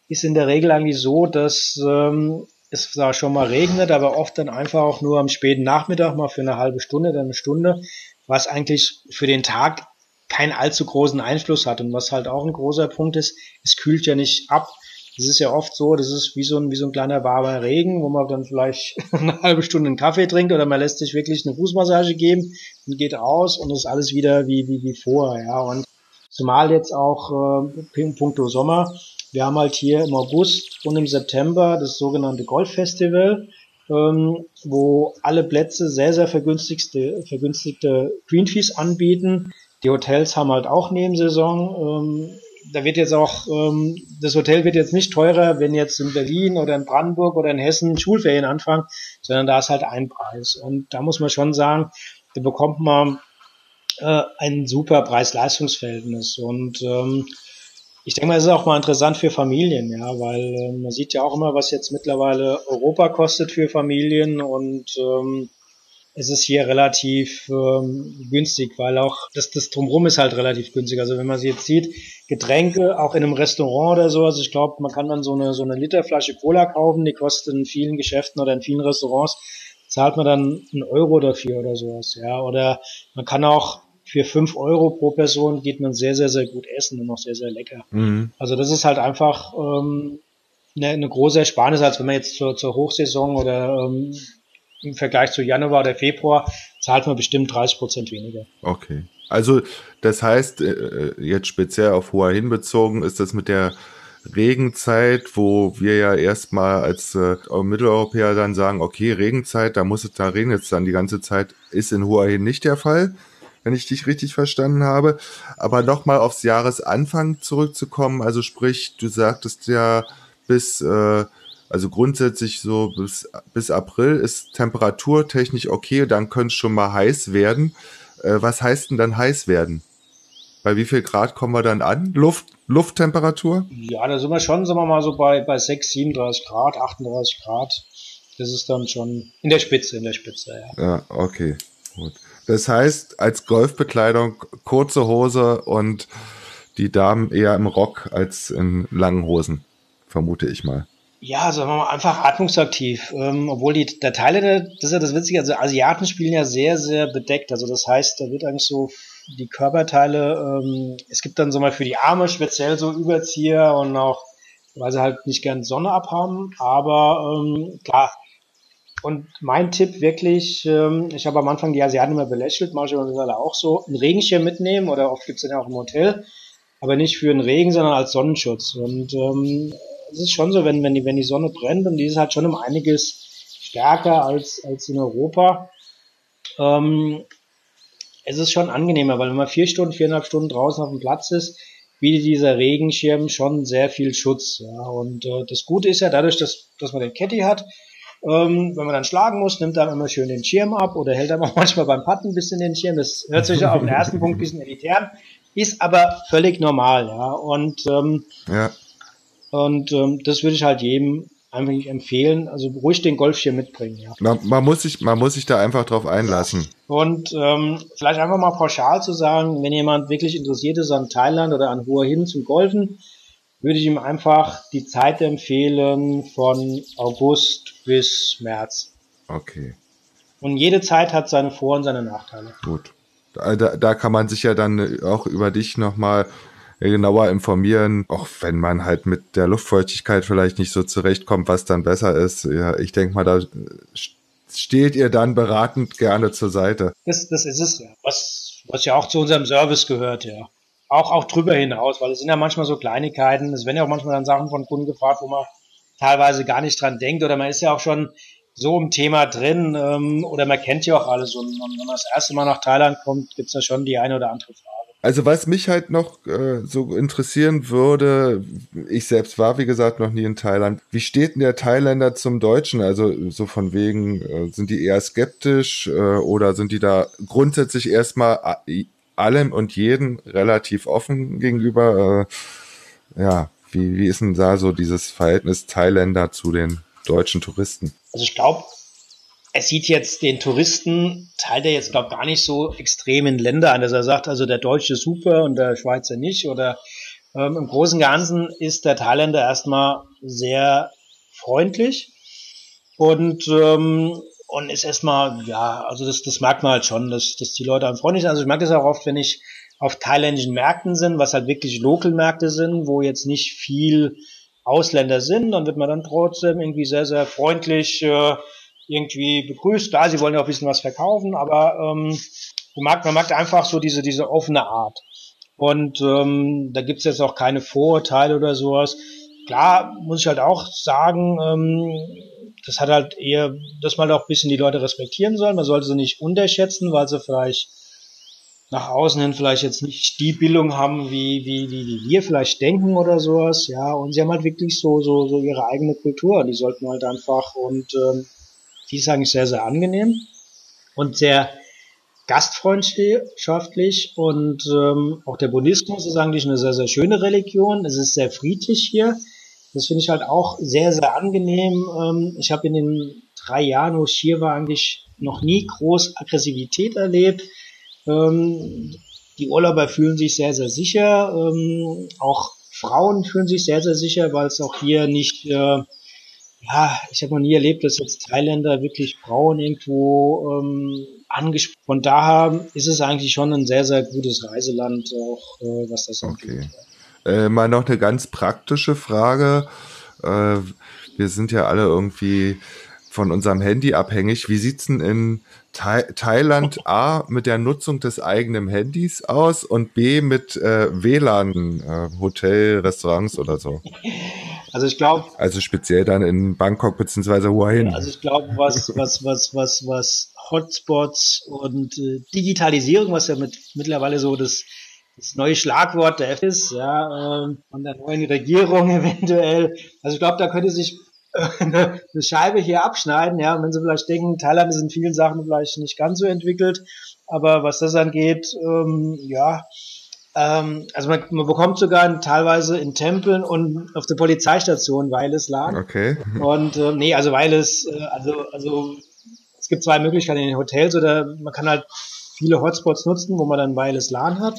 ist in der Regel eigentlich so, dass ähm, es da schon mal regnet, aber oft dann einfach auch nur am späten Nachmittag mal für eine halbe Stunde, dann eine Stunde, was eigentlich für den Tag keinen allzu großen Einfluss hat. Und was halt auch ein großer Punkt ist, es kühlt ja nicht ab. Das ist ja oft so, das ist wie so ein, wie so ein kleiner warmer Regen, wo man dann vielleicht eine halbe Stunde einen Kaffee trinkt oder man lässt sich wirklich eine Fußmassage geben und geht aus und ist alles wieder wie, wie, wie vorher, ja. Und zumal jetzt auch, äh, puncto Sommer, wir haben halt hier im August und im September das sogenannte Golffestival, ähm, wo alle Plätze sehr, sehr vergünstigte, vergünstigte Greenfees anbieten. Die Hotels haben halt auch Nebensaison. Ähm, da wird jetzt auch, ähm, das Hotel wird jetzt nicht teurer, wenn jetzt in Berlin oder in Brandenburg oder in Hessen Schulferien anfangen, sondern da ist halt ein Preis. Und da muss man schon sagen, da bekommt man äh, ein super Preis-Leistungs-Verhältnis. Und ähm, ich denke mal, es ist auch mal interessant für Familien, ja, weil äh, man sieht ja auch immer, was jetzt mittlerweile Europa kostet für Familien und ähm, es ist hier relativ ähm, günstig, weil auch das, das Drumherum ist halt relativ günstig. Also wenn man sie jetzt sieht, Getränke, auch in einem Restaurant oder so, also ich glaube, man kann dann so eine, so eine Literflasche Cola kaufen, die kostet in vielen Geschäften oder in vielen Restaurants, zahlt man dann einen Euro dafür oder sowas, ja. Oder man kann auch für fünf Euro pro Person geht man sehr, sehr, sehr gut essen und noch sehr, sehr lecker. Mhm. Also das ist halt einfach ähm, eine, eine große Ersparnis, als wenn man jetzt zur, zur Hochsaison oder ähm, im Vergleich zu Januar oder Februar zahlt man bestimmt 30 Prozent weniger. Okay. Also das heißt, äh, jetzt speziell auf Hua Hin bezogen, ist das mit der Regenzeit, wo wir ja erstmal als äh, Mitteleuropäer dann sagen, okay, Regenzeit, da muss es da regnen jetzt dann die ganze Zeit, ist in Hua Hin nicht der Fall, wenn ich dich richtig verstanden habe. Aber nochmal aufs Jahresanfang zurückzukommen, also sprich, du sagtest ja bis äh, also grundsätzlich so bis, bis April ist temperaturtechnisch okay, dann könnte es schon mal heiß werden. Äh, was heißt denn dann heiß werden? Bei wie viel Grad kommen wir dann an? Luft, Lufttemperatur? Ja, da sind wir schon, sagen wir mal so bei, bei 6, 37 Grad, 38 Grad. Das ist dann schon in der Spitze, in der Spitze, ja. Ja, okay, gut. Das heißt, als Golfbekleidung kurze Hose und die Damen eher im Rock als in langen Hosen, vermute ich mal. Ja, sagen wir mal, einfach atmungsaktiv. Ähm, obwohl die der Teile, das ist ja das Witzige, also Asiaten spielen ja sehr, sehr bedeckt. Also das heißt, da wird eigentlich so die Körperteile, ähm, es gibt dann so mal für die Arme speziell so Überzieher und auch, weil sie halt nicht gern Sonne abhaben, aber ähm, klar. Und mein Tipp wirklich, ähm, ich habe am Anfang die Asiaten immer belächelt, manchmal sind alle auch so, ein Regenschirm mitnehmen oder oft gibt's den ja auch im Hotel, aber nicht für den Regen, sondern als Sonnenschutz. Und ähm, es ist schon so, wenn, wenn, die, wenn die Sonne brennt und die ist halt schon um einiges stärker als, als in Europa. Ähm, es ist schon angenehmer, weil wenn man vier Stunden, viereinhalb Stunden draußen auf dem Platz ist, bietet dieser Regenschirm schon sehr viel Schutz. Ja. Und äh, das Gute ist ja dadurch, dass, dass man den Caddy hat, ähm, wenn man dann schlagen muss, nimmt er immer schön den Schirm ab oder hält dann auch manchmal beim Patten ein bisschen den Schirm. Das hört sich auf den ersten Punkt ein bisschen elitär ist aber völlig normal. Ja. Und ähm, ja. Und ähm, das würde ich halt jedem einfach nicht empfehlen. Also ruhig den Golfschirm mitbringen. Ja. Man, man, muss sich, man muss sich da einfach drauf einlassen. Und ähm, vielleicht einfach mal pauschal zu sagen, wenn jemand wirklich interessiert ist an Thailand oder an Hua Hin zum Golfen, würde ich ihm einfach die Zeit empfehlen von August bis März. Okay. Und jede Zeit hat seine Vor- und seine Nachteile. Gut. Da, da, da kann man sich ja dann auch über dich nochmal genauer informieren, auch wenn man halt mit der Luftfeuchtigkeit vielleicht nicht so zurechtkommt, was dann besser ist. Ja, ich denke mal, da steht ihr dann beratend gerne zur Seite. Das, das ist es ja. Was, Was ja auch zu unserem Service gehört, ja. Auch, auch drüber hinaus, weil es sind ja manchmal so Kleinigkeiten. Es werden ja auch manchmal dann Sachen von Kunden gefragt, wo man teilweise gar nicht dran denkt oder man ist ja auch schon so im Thema drin ähm, oder man kennt ja auch alles und wenn man das erste Mal nach Thailand kommt, gibt's da schon die eine oder andere Frage. Also was mich halt noch äh, so interessieren würde, ich selbst war wie gesagt noch nie in Thailand. Wie steht denn der Thailänder zum Deutschen? Also so von wegen, äh, sind die eher skeptisch äh, oder sind die da grundsätzlich erstmal allem und jedem relativ offen gegenüber? Äh, ja, wie, wie ist denn da so dieses Verhältnis Thailänder zu den deutschen Touristen? Also ich glaube, er sieht jetzt den Touristen, teilt er jetzt, glaube gar nicht so extrem in Länder an, dass er sagt, also der Deutsche super und der Schweizer nicht. Oder ähm, im Großen und Ganzen ist der Thailänder erstmal sehr freundlich und, ähm, und ist erstmal, ja, also das, das merkt man halt schon, dass, dass die Leute freundlich sind. Also ich merke das auch oft, wenn ich auf thailändischen Märkten sind, was halt wirklich Local-Märkte sind, wo jetzt nicht viel Ausländer sind, dann wird man dann trotzdem irgendwie sehr, sehr freundlich äh, irgendwie begrüßt. Klar, sie wollen ja auch ein bisschen was verkaufen, aber ähm, man, mag, man mag einfach so diese, diese offene Art. Und ähm, da gibt's jetzt auch keine Vorurteile oder sowas. Klar, muss ich halt auch sagen, ähm, das hat halt eher, dass man auch ein bisschen die Leute respektieren soll. Man sollte sie nicht unterschätzen, weil sie vielleicht nach außen hin vielleicht jetzt nicht die Bildung haben, wie, wie, wie, wie wir vielleicht denken oder sowas, ja, und sie haben halt wirklich so, so, so ihre eigene Kultur, die sollten halt einfach und ähm, die ist eigentlich sehr, sehr angenehm und sehr gastfreundschaftlich und ähm, auch der Buddhismus ist eigentlich eine sehr, sehr schöne Religion. Es ist sehr friedlich hier. Das finde ich halt auch sehr, sehr angenehm. Ähm, ich habe in den drei Jahren, wo ich hier war, eigentlich noch nie groß Aggressivität erlebt. Ähm, die Urlauber fühlen sich sehr, sehr sicher. Ähm, auch Frauen fühlen sich sehr, sehr sicher, weil es auch hier nicht, äh, ja, ich habe noch nie erlebt, dass jetzt Thailänder wirklich Frauen irgendwo ähm, angesprochen. Von daher ist es eigentlich schon ein sehr, sehr gutes Reiseland, auch äh, was das angeht. Okay. Äh, mal noch eine ganz praktische Frage. Äh, wir sind ja alle irgendwie von unserem Handy abhängig. Wie sieht's denn in Thai Thailand A mit der Nutzung des eigenen Handys aus und B mit äh, WLAN, äh, Hotel, Restaurants oder so? Also ich glaube. Also speziell dann in Bangkok beziehungsweise Hin. Also ich glaube, was, was, was, was, was Hotspots und äh, Digitalisierung, was ja mit mittlerweile so das, das neue Schlagwort der F ist, ja, äh, von der neuen Regierung eventuell. Also ich glaube, da könnte sich eine, Scheibe hier abschneiden, ja, und wenn sie vielleicht denken, Thailand ist in vielen Sachen vielleicht nicht ganz so entwickelt, aber was das angeht, ähm, ja, ähm, also man, man bekommt sogar teilweise in Tempeln und auf der Polizeistation Weiles LAN. Okay. Und äh, nee, also Weiles, äh, also, also es gibt zwei Möglichkeiten in den Hotels oder man kann halt viele Hotspots nutzen, wo man dann Weiles LAN hat.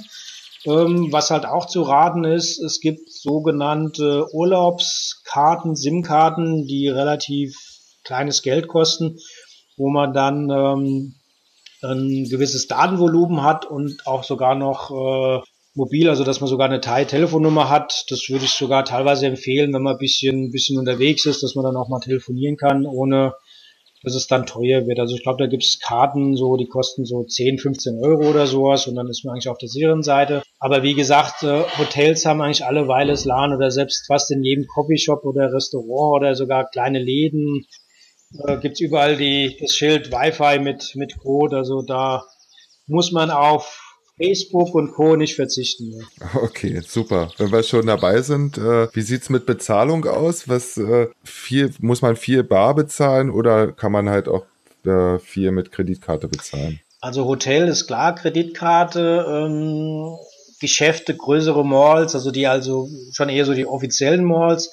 Ähm, was halt auch zu raten ist, es gibt sogenannte Urlaubskarten, SIM-Karten, die relativ kleines Geld kosten, wo man dann ähm, ein gewisses Datenvolumen hat und auch sogar noch äh, mobil, also dass man sogar eine Thai-Telefonnummer hat. Das würde ich sogar teilweise empfehlen, wenn man ein bisschen, bisschen unterwegs ist, dass man dann auch mal telefonieren kann, ohne dass es dann teuer wird. Also ich glaube, da gibt es Karten, so die kosten so 10, 15 Euro oder sowas und dann ist man eigentlich auf der sicheren Seite. Aber wie gesagt, äh, Hotels haben eigentlich alle Weiles LAN oder selbst fast in jedem Coffeeshop oder Restaurant oder sogar kleine Läden äh, gibt's überall die, das Schild Wi-Fi mit, mit Code. Also da muss man auf Facebook und Co. nicht verzichten. Ne? Okay, super. Wenn wir schon dabei sind, äh, wie sieht's mit Bezahlung aus? Was äh, viel, muss man viel bar bezahlen oder kann man halt auch äh, viel mit Kreditkarte bezahlen? Also Hotel ist klar, Kreditkarte, ähm, Geschäfte, größere Malls, also die also schon eher so die offiziellen Malls,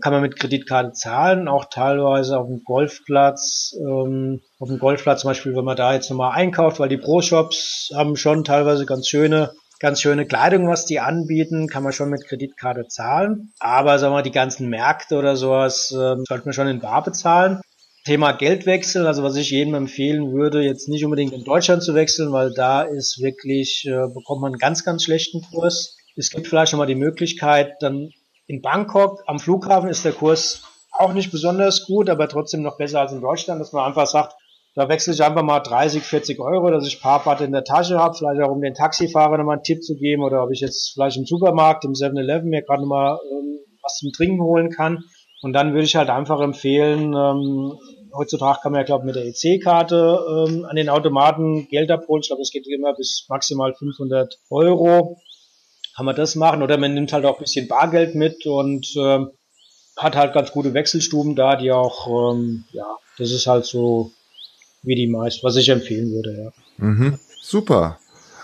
kann man mit Kreditkarte zahlen, auch teilweise auf dem Golfplatz, ähm, auf dem Golfplatz zum Beispiel, wenn man da jetzt nochmal einkauft, weil die Pro-Shops haben schon teilweise ganz schöne, ganz schöne Kleidung, was die anbieten, kann man schon mit Kreditkarte zahlen. Aber sagen wir mal, die ganzen Märkte oder sowas äh, sollte man schon in Bar bezahlen. Thema Geldwechsel, also was ich jedem empfehlen würde, jetzt nicht unbedingt in Deutschland zu wechseln, weil da ist wirklich, äh, bekommt man einen ganz, ganz schlechten Kurs. Es gibt vielleicht schon mal die Möglichkeit, dann in Bangkok am Flughafen ist der Kurs auch nicht besonders gut, aber trotzdem noch besser als in Deutschland, dass man einfach sagt, Da wechsle ich einfach mal 30, 40 Euro, dass ich Parkbad in der Tasche habe, vielleicht auch um den Taxifahrer nochmal einen Tipp zu geben oder ob ich jetzt vielleicht im Supermarkt, im 7-Eleven mir gerade nochmal ähm, was zum Trinken holen kann. Und dann würde ich halt einfach empfehlen, ähm, heutzutage kann man ja, glaube ich, mit der EC-Karte ähm, an den Automaten Geld abholen. Ich glaube, es geht immer bis maximal 500 Euro. Kann man das machen oder man nimmt halt auch ein bisschen Bargeld mit und ähm, hat halt ganz gute Wechselstuben da, die auch, ähm, ja, das ist halt so wie die meisten, was ich empfehlen würde, ja. Mhm. Super.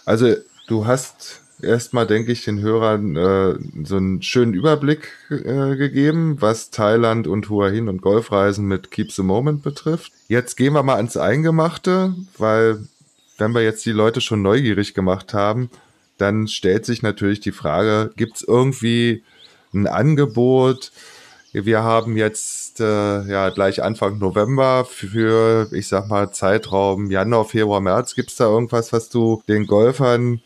Also du hast erstmal, denke ich, den Hörern äh, so einen schönen Überblick äh, gegeben, was Thailand und Hua Hin und Golfreisen mit Keep the Moment betrifft. Jetzt gehen wir mal ans Eingemachte, weil wenn wir jetzt die Leute schon neugierig gemacht haben, dann stellt sich natürlich die Frage, gibt es irgendwie ein Angebot, wir haben jetzt äh, ja gleich Anfang November für, ich sag mal, Zeitraum Januar, Februar, März. Gibt es da irgendwas, was du den Golfern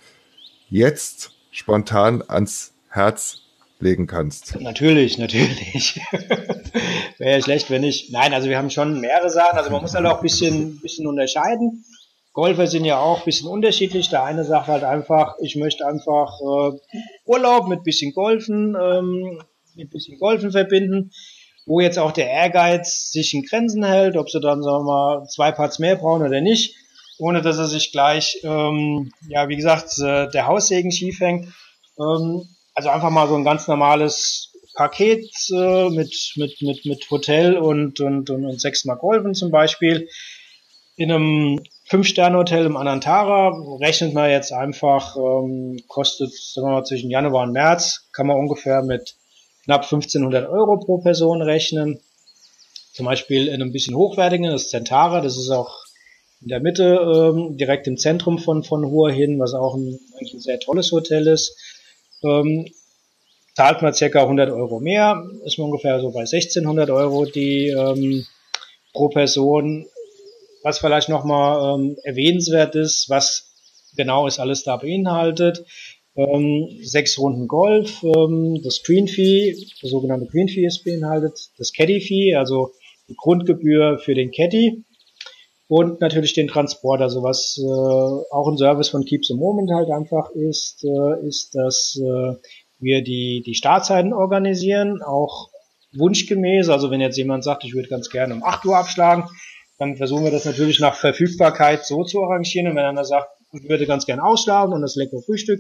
jetzt spontan ans Herz legen kannst? Natürlich, natürlich. Wäre ja schlecht, wenn nicht. Nein, also wir haben schon mehrere Sachen. Also man muss halt auch ein bisschen, bisschen unterscheiden. Golfer sind ja auch ein bisschen unterschiedlich. Der eine sagt halt einfach, ich möchte einfach äh, Urlaub mit bisschen Golfen, ähm, mit bisschen Golfen verbinden, wo jetzt auch der Ehrgeiz sich in Grenzen hält, ob sie dann, sagen wir mal, zwei Parts mehr brauchen oder nicht, ohne dass er sich gleich, ähm, ja, wie gesagt, äh, der Haussegen schief hängt. Ähm, also einfach mal so ein ganz normales Paket äh, mit, mit, mit, mit Hotel und, und, und, und sechsmal Golfen zum Beispiel. In einem Fünf-Sterne-Hotel im Anantara rechnet man jetzt einfach, ähm, kostet, sagen wir mal, zwischen Januar und März, kann man ungefähr mit knapp 1500 Euro pro Person rechnen. Zum Beispiel in einem bisschen hochwertigen, das Centara, das ist auch in der Mitte, ähm, direkt im Zentrum von, von Hua hin, was auch ein, eigentlich ein sehr tolles Hotel ist. Ähm, zahlt man circa 100 Euro mehr, ist man ungefähr so bei 1600 Euro die ähm, pro Person. Was vielleicht nochmal ähm, erwähnenswert ist, was genau ist alles da beinhaltet, ähm, sechs Runden Golf, ähm, das Green Fee, das sogenannte Green Fee ist beinhaltet, das Caddy Fee, also die Grundgebühr für den Caddy und natürlich den Transport. Also was äh, auch ein Service von Keep the Moment halt einfach ist, äh, ist, dass äh, wir die, die Startzeiten organisieren, auch wunschgemäß. Also wenn jetzt jemand sagt, ich würde ganz gerne um 8 Uhr abschlagen, dann versuchen wir das natürlich nach Verfügbarkeit so zu arrangieren. Und wenn einer sagt, ich würde ganz gerne ausschlagen und das leckere Frühstück,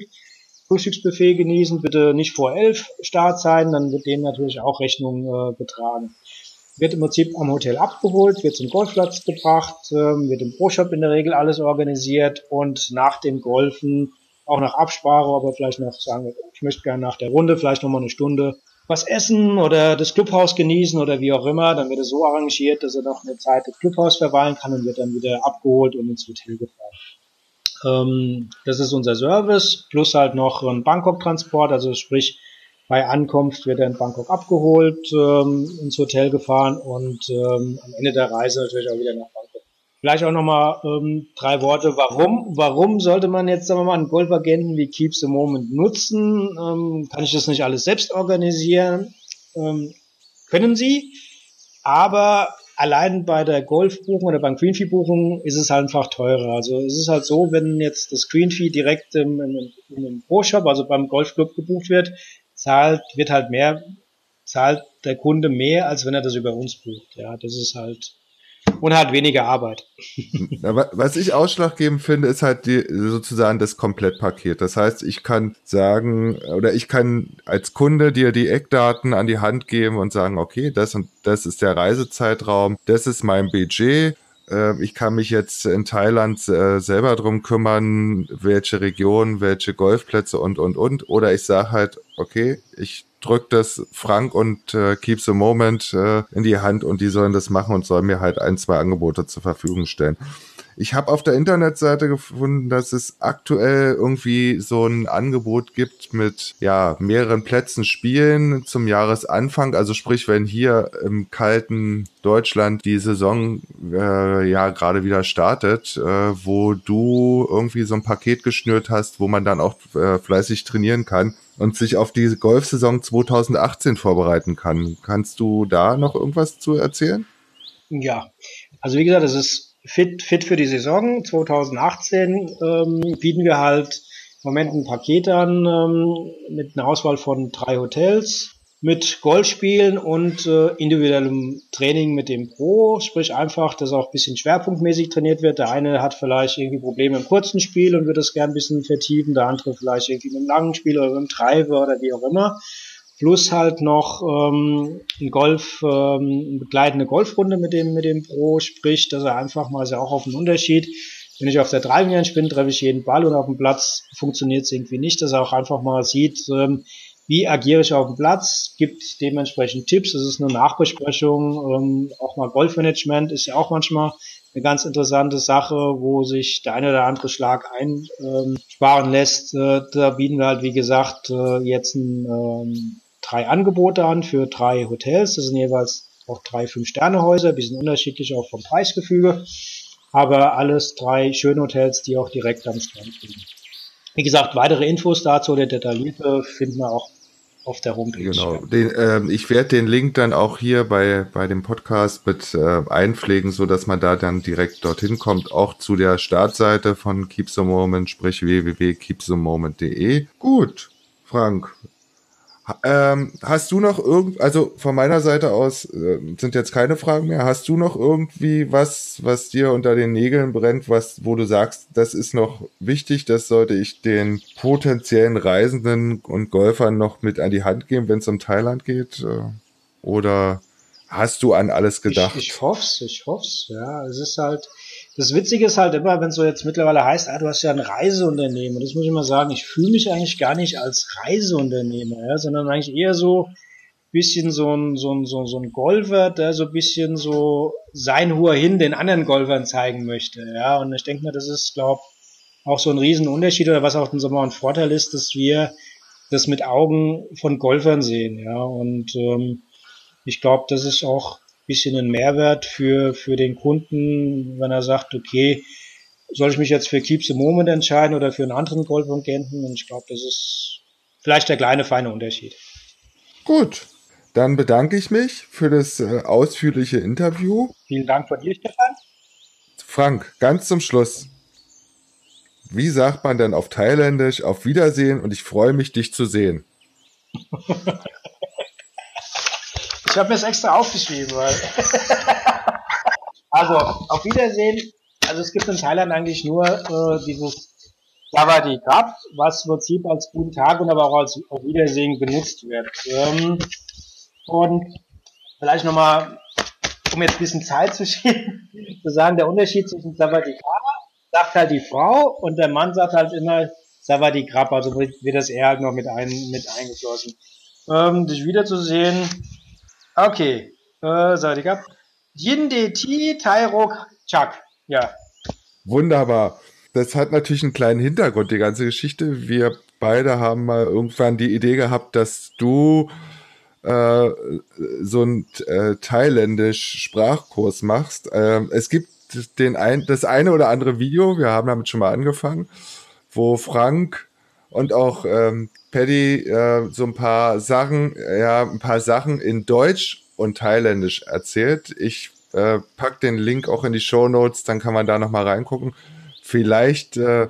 Frühstücksbuffet genießen, bitte nicht vor elf Start sein, dann wird dem natürlich auch Rechnung äh, getragen. Wird im Prinzip am Hotel abgeholt, wird zum Golfplatz gebracht, äh, wird im Pro-Shop in der Regel alles organisiert und nach dem Golfen auch nach Absprache, aber vielleicht noch sagen, ich möchte gerne nach der Runde vielleicht nochmal eine Stunde was essen oder das Clubhaus genießen oder wie auch immer, dann wird es so arrangiert, dass er noch eine Zeit im Clubhaus verweilen kann und wird dann wieder abgeholt und ins Hotel gefahren. Ähm, das ist unser Service, plus halt noch ein Bangkok-Transport, also sprich, bei Ankunft wird er in Bangkok abgeholt, ähm, ins Hotel gefahren und ähm, am Ende der Reise natürlich auch wieder nach Bangkok. Vielleicht auch nochmal ähm, drei Worte, warum, warum sollte man jetzt, sagen wir mal, einen Golfagenten wie Keep the Moment nutzen? Ähm, kann ich das nicht alles selbst organisieren? Ähm, können Sie, aber allein bei der Golfbuchung oder beim Greenfee-Buchung ist es halt einfach teurer. Also es ist halt so, wenn jetzt das Greenfee direkt im, im, im Pro-Shop, also beim Golfclub gebucht wird, zahlt, wird halt mehr, zahlt der Kunde mehr, als wenn er das über uns bucht. Ja, das ist halt und hat weniger Arbeit. Was ich ausschlaggebend finde, ist halt die, sozusagen das Komplettpaket. Das heißt, ich kann sagen, oder ich kann als Kunde dir die Eckdaten an die Hand geben und sagen, okay, das und das ist der Reisezeitraum, das ist mein Budget. Ähm, ich kann mich jetzt in Thailand äh, selber drum kümmern, welche Region, welche Golfplätze und, und, und. Oder ich sage halt, okay, ich drückt das Frank und äh, Keep the Moment äh, in die Hand und die sollen das machen und sollen mir halt ein, zwei Angebote zur Verfügung stellen. Ich habe auf der Internetseite gefunden, dass es aktuell irgendwie so ein Angebot gibt mit ja mehreren Plätzen Spielen zum Jahresanfang. Also sprich, wenn hier im kalten Deutschland die Saison äh, ja gerade wieder startet, äh, wo du irgendwie so ein Paket geschnürt hast, wo man dann auch äh, fleißig trainieren kann und sich auf die Golfsaison 2018 vorbereiten kann. Kannst du da noch irgendwas zu erzählen? Ja, also wie gesagt, es ist fit, fit für die Saison 2018 ähm, bieten wir halt im Moment ein Paket an ähm, mit einer Auswahl von drei Hotels, mit Golfspielen und äh, individuellem Training mit dem Pro, sprich einfach, dass auch ein bisschen schwerpunktmäßig trainiert wird. Der eine hat vielleicht irgendwie Probleme im kurzen Spiel und wird das gern ein bisschen vertiefen, der andere vielleicht irgendwie mit einem langen Spiel oder mit einem Treiber oder wie auch immer. Plus halt noch ähm, ein Golf, ähm, eine begleitende Golfrunde mit dem, mit dem Pro, sprich, dass er einfach mal ist ja auch auf einen Unterschied. Wenn ich auf der Driving bin, treffe ich jeden Ball und auf dem Platz funktioniert es irgendwie nicht, dass er auch einfach mal sieht, ähm, wie agiere ich auf dem Platz, gibt dementsprechend Tipps. Das ist eine Nachbesprechung. Ähm, auch mal Golfmanagement ist ja auch manchmal eine ganz interessante Sache, wo sich der eine oder andere Schlag einsparen ähm, lässt. Äh, da bieten wir halt, wie gesagt, äh, jetzt ein, ähm, drei Angebote an für drei Hotels. Das sind jeweils auch drei Fünf-Sterne-Häuser, bisschen unterschiedlich auch vom Preisgefüge. Aber alles drei schöne Hotels, die auch direkt am Strand liegen. Wie gesagt, weitere Infos dazu oder detaillierte finden wir auch auf der Homepage. Genau. Den, äh, ich werde den Link dann auch hier bei, bei dem Podcast mit äh, einpflegen, so dass man da dann direkt dorthin kommt, auch zu der Startseite von Keep the Moment, sprich www.keepthemoment.de. Gut, Frank, ähm, hast du noch irgend, also von meiner Seite aus äh, sind jetzt keine Fragen mehr. Hast du noch irgendwie was, was dir unter den Nägeln brennt, was, wo du sagst, das ist noch wichtig, das sollte ich den potenziellen Reisenden und Golfern noch mit an die Hand geben, wenn es um Thailand geht? Äh, oder hast du an alles gedacht? Ich, ich hoff's, ich hoff's. Ja, es ist halt, das Witzige ist halt immer, wenn es so jetzt mittlerweile heißt, ah, du hast ja ein Reiseunternehmen. Und das muss ich mal sagen, ich fühle mich eigentlich gar nicht als Reiseunternehmer, ja, sondern eigentlich eher so bisschen so ein, so ein, so ein, so ein Golfer, der so ein bisschen so sein Hur hin den anderen Golfern zeigen möchte, ja. Und ich denke mir, das ist, glaube auch so ein Riesenunterschied oder was auch dann so ein Vorteil ist, dass wir das mit Augen von Golfern sehen, ja. Und ähm, ich glaube, das ist auch bisschen ein Mehrwert für, für den Kunden, wenn er sagt, okay, soll ich mich jetzt für Keep the Moment entscheiden oder für einen anderen Golfagenten? Und ich glaube, das ist vielleicht der kleine, feine Unterschied. Gut, dann bedanke ich mich für das äh, ausführliche Interview. Vielen Dank von dir, Stefan. Frank, ganz zum Schluss. Wie sagt man denn auf Thailändisch auf Wiedersehen und ich freue mich, dich zu sehen? Ich habe mir das extra aufgeschrieben, weil. also, auf Wiedersehen. Also es gibt in Thailand eigentlich nur äh, dieses Savadi Cup, was im Prinzip als guten Tag und aber auch als auf Wiedersehen genutzt wird. Ähm, und vielleicht nochmal, um jetzt ein bisschen Zeit zu schieben, zu sagen, der Unterschied zwischen Savadi sagt halt die Frau und der Mann sagt halt immer Savadi Krab, also wird, wird das eher halt noch mit, ein, mit eingeschlossen. Ähm, dich wiederzusehen, Okay, äh, sag ich ab. Yinde Ti Tairok Chak. Ja. Wunderbar. Das hat natürlich einen kleinen Hintergrund, die ganze Geschichte. Wir beide haben mal irgendwann die Idee gehabt, dass du äh, so einen äh, thailändisch Sprachkurs machst. Ähm, es gibt den ein, das eine oder andere Video, wir haben damit schon mal angefangen, wo Frank und auch ähm, Paddy äh, so ein paar Sachen, ja, ein paar Sachen in Deutsch und Thailändisch erzählt. Ich äh, pack den Link auch in die Show Notes, dann kann man da noch mal reingucken. Vielleicht äh,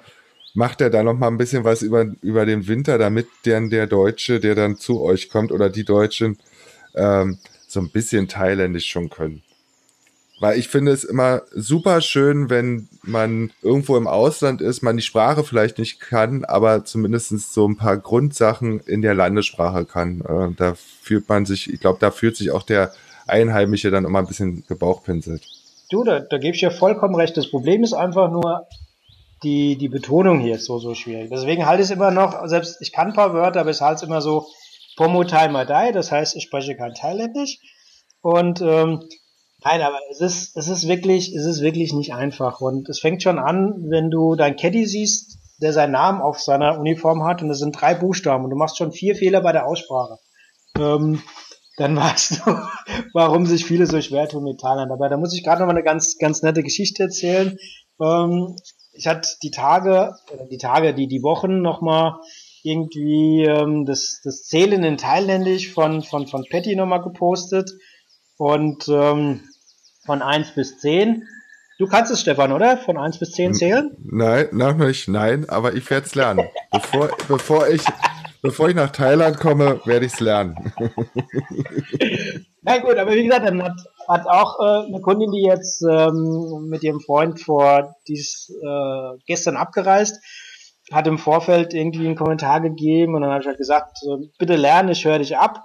macht er da noch mal ein bisschen was über, über den Winter, damit der, der Deutsche, der dann zu euch kommt oder die Deutschen ähm, so ein bisschen Thailändisch schon können. Weil ich finde es immer super schön, wenn man irgendwo im Ausland ist, man die Sprache vielleicht nicht kann, aber zumindest so ein paar Grundsachen in der Landessprache kann. Äh, da fühlt man sich, ich glaube, da fühlt sich auch der Einheimische dann immer ein bisschen gebauchpinselt. Du, da, da gebe ich ja vollkommen recht. Das Problem ist einfach nur, die, die Betonung hier ist so, so schwierig. Deswegen halte ich es immer noch, selbst ich kann ein paar Wörter, aber ich halte es immer so Pomo Thai Madai, das heißt, ich spreche kein Thailändisch. Und ähm, Nein, aber es ist, es ist wirklich, es ist wirklich nicht einfach. Und es fängt schon an, wenn du dein Caddy siehst, der seinen Namen auf seiner Uniform hat und das sind drei Buchstaben und du machst schon vier Fehler bei der Aussprache. Ähm, dann weißt du, warum sich viele so schwer tun mit Thailand. Aber da muss ich gerade noch mal eine ganz, ganz nette Geschichte erzählen. Ähm, ich hatte die Tage, die Tage, die, die Wochen noch mal irgendwie ähm, das, das Zählen in Thailändisch von, von, von Patty noch mal gepostet. Und ähm, von 1 bis 10. Du kannst es, Stefan, oder? Von 1 bis 10 zählen? Nein, noch nicht, nein, aber ich werde es lernen. bevor, bevor, ich, bevor ich nach Thailand komme, werde ich es lernen. Na gut, aber wie gesagt, dann hat, hat auch äh, eine Kundin, die jetzt ähm, mit ihrem Freund vor dies äh, gestern abgereist, hat im Vorfeld irgendwie einen Kommentar gegeben und dann habe ich halt gesagt, äh, bitte lernen, ich höre dich ab.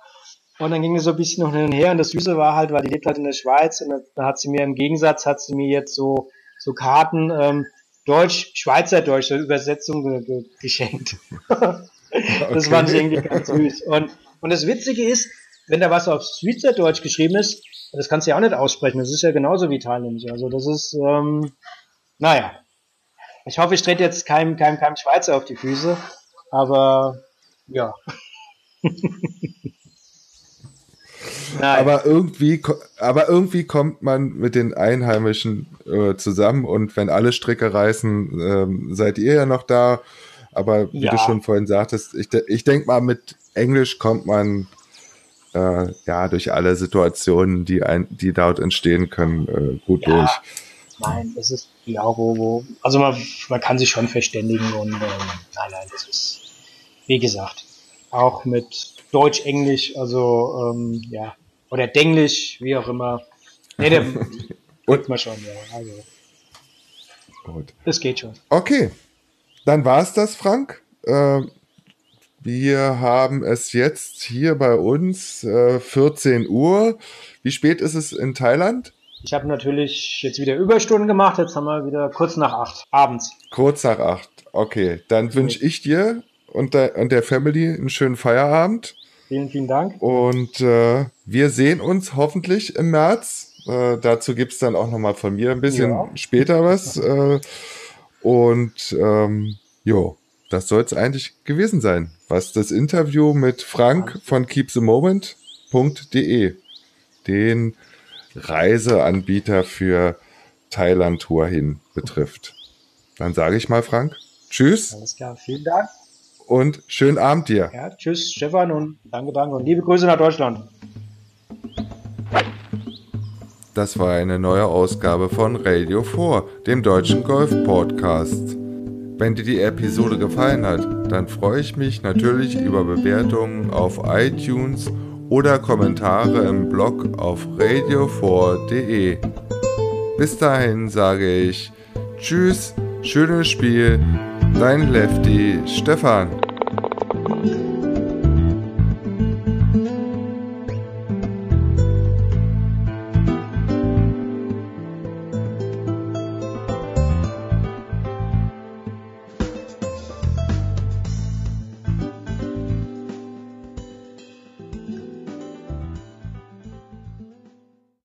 Und dann ging es so ein bisschen noch hin und her und das Süße war halt, weil die lebt halt in der Schweiz und da hat sie mir im Gegensatz, hat sie mir jetzt so, so Karten, ähm, Deutsch, Schweizerdeutsch, so Übersetzung ge ge geschenkt. das okay. fand ich irgendwie ganz süß. Und, und das Witzige ist, wenn da was auf Schweizerdeutsch geschrieben ist, das kannst du ja auch nicht aussprechen. Das ist ja genauso wie Thailändisch. Also das ist, ähm, naja. Ich hoffe, ich trete jetzt keinem, keinem, keinem Schweizer auf die Füße, aber ja. aber irgendwie, aber irgendwie kommt man mit den Einheimischen äh, zusammen und wenn alle Stricke reißen, ähm, seid ihr ja noch da. Aber wie ja. du schon vorhin sagtest, ich, ich denke mal, mit Englisch kommt man äh, ja durch alle Situationen, die ein, die dort entstehen können, äh, gut ja. durch. Nein, das ist ja wo, wo also man, man kann sich schon verständigen und ähm, nein, nein, das ist wie gesagt auch mit Deutsch, Englisch, also ähm, ja oder Denglisch, wie auch immer. Nee, der und mal schon, ja. Also, Gut. Das geht schon. Okay, dann war es das, Frank. Äh, wir haben es jetzt hier bei uns äh, 14 Uhr. Wie spät ist es in Thailand? Ich habe natürlich jetzt wieder Überstunden gemacht. Jetzt haben wir wieder kurz nach acht abends. Kurz nach acht. Okay, dann okay. wünsche ich dir und der, und der Family einen schönen Feierabend. Vielen, vielen Dank. Und äh, wir sehen uns hoffentlich im März. Äh, dazu gibt es dann auch nochmal von mir ein bisschen ja. später was. Äh, und ähm, jo, das soll es eigentlich gewesen sein, was das Interview mit Frank von keepthemoment.de, den Reiseanbieter für Thailand-Tour hin betrifft. Dann sage ich mal, Frank, tschüss. Alles klar, vielen Dank und schönen Abend dir. Ja, tschüss, Stefan und danke, danke und liebe Grüße nach Deutschland. Das war eine neue Ausgabe von Radio 4, dem deutschen Golf-Podcast. Wenn dir die Episode gefallen hat, dann freue ich mich natürlich über Bewertungen auf iTunes oder Kommentare im Blog auf radio4.de. Bis dahin sage ich Tschüss, schönes Spiel Dein Lefty Stefan.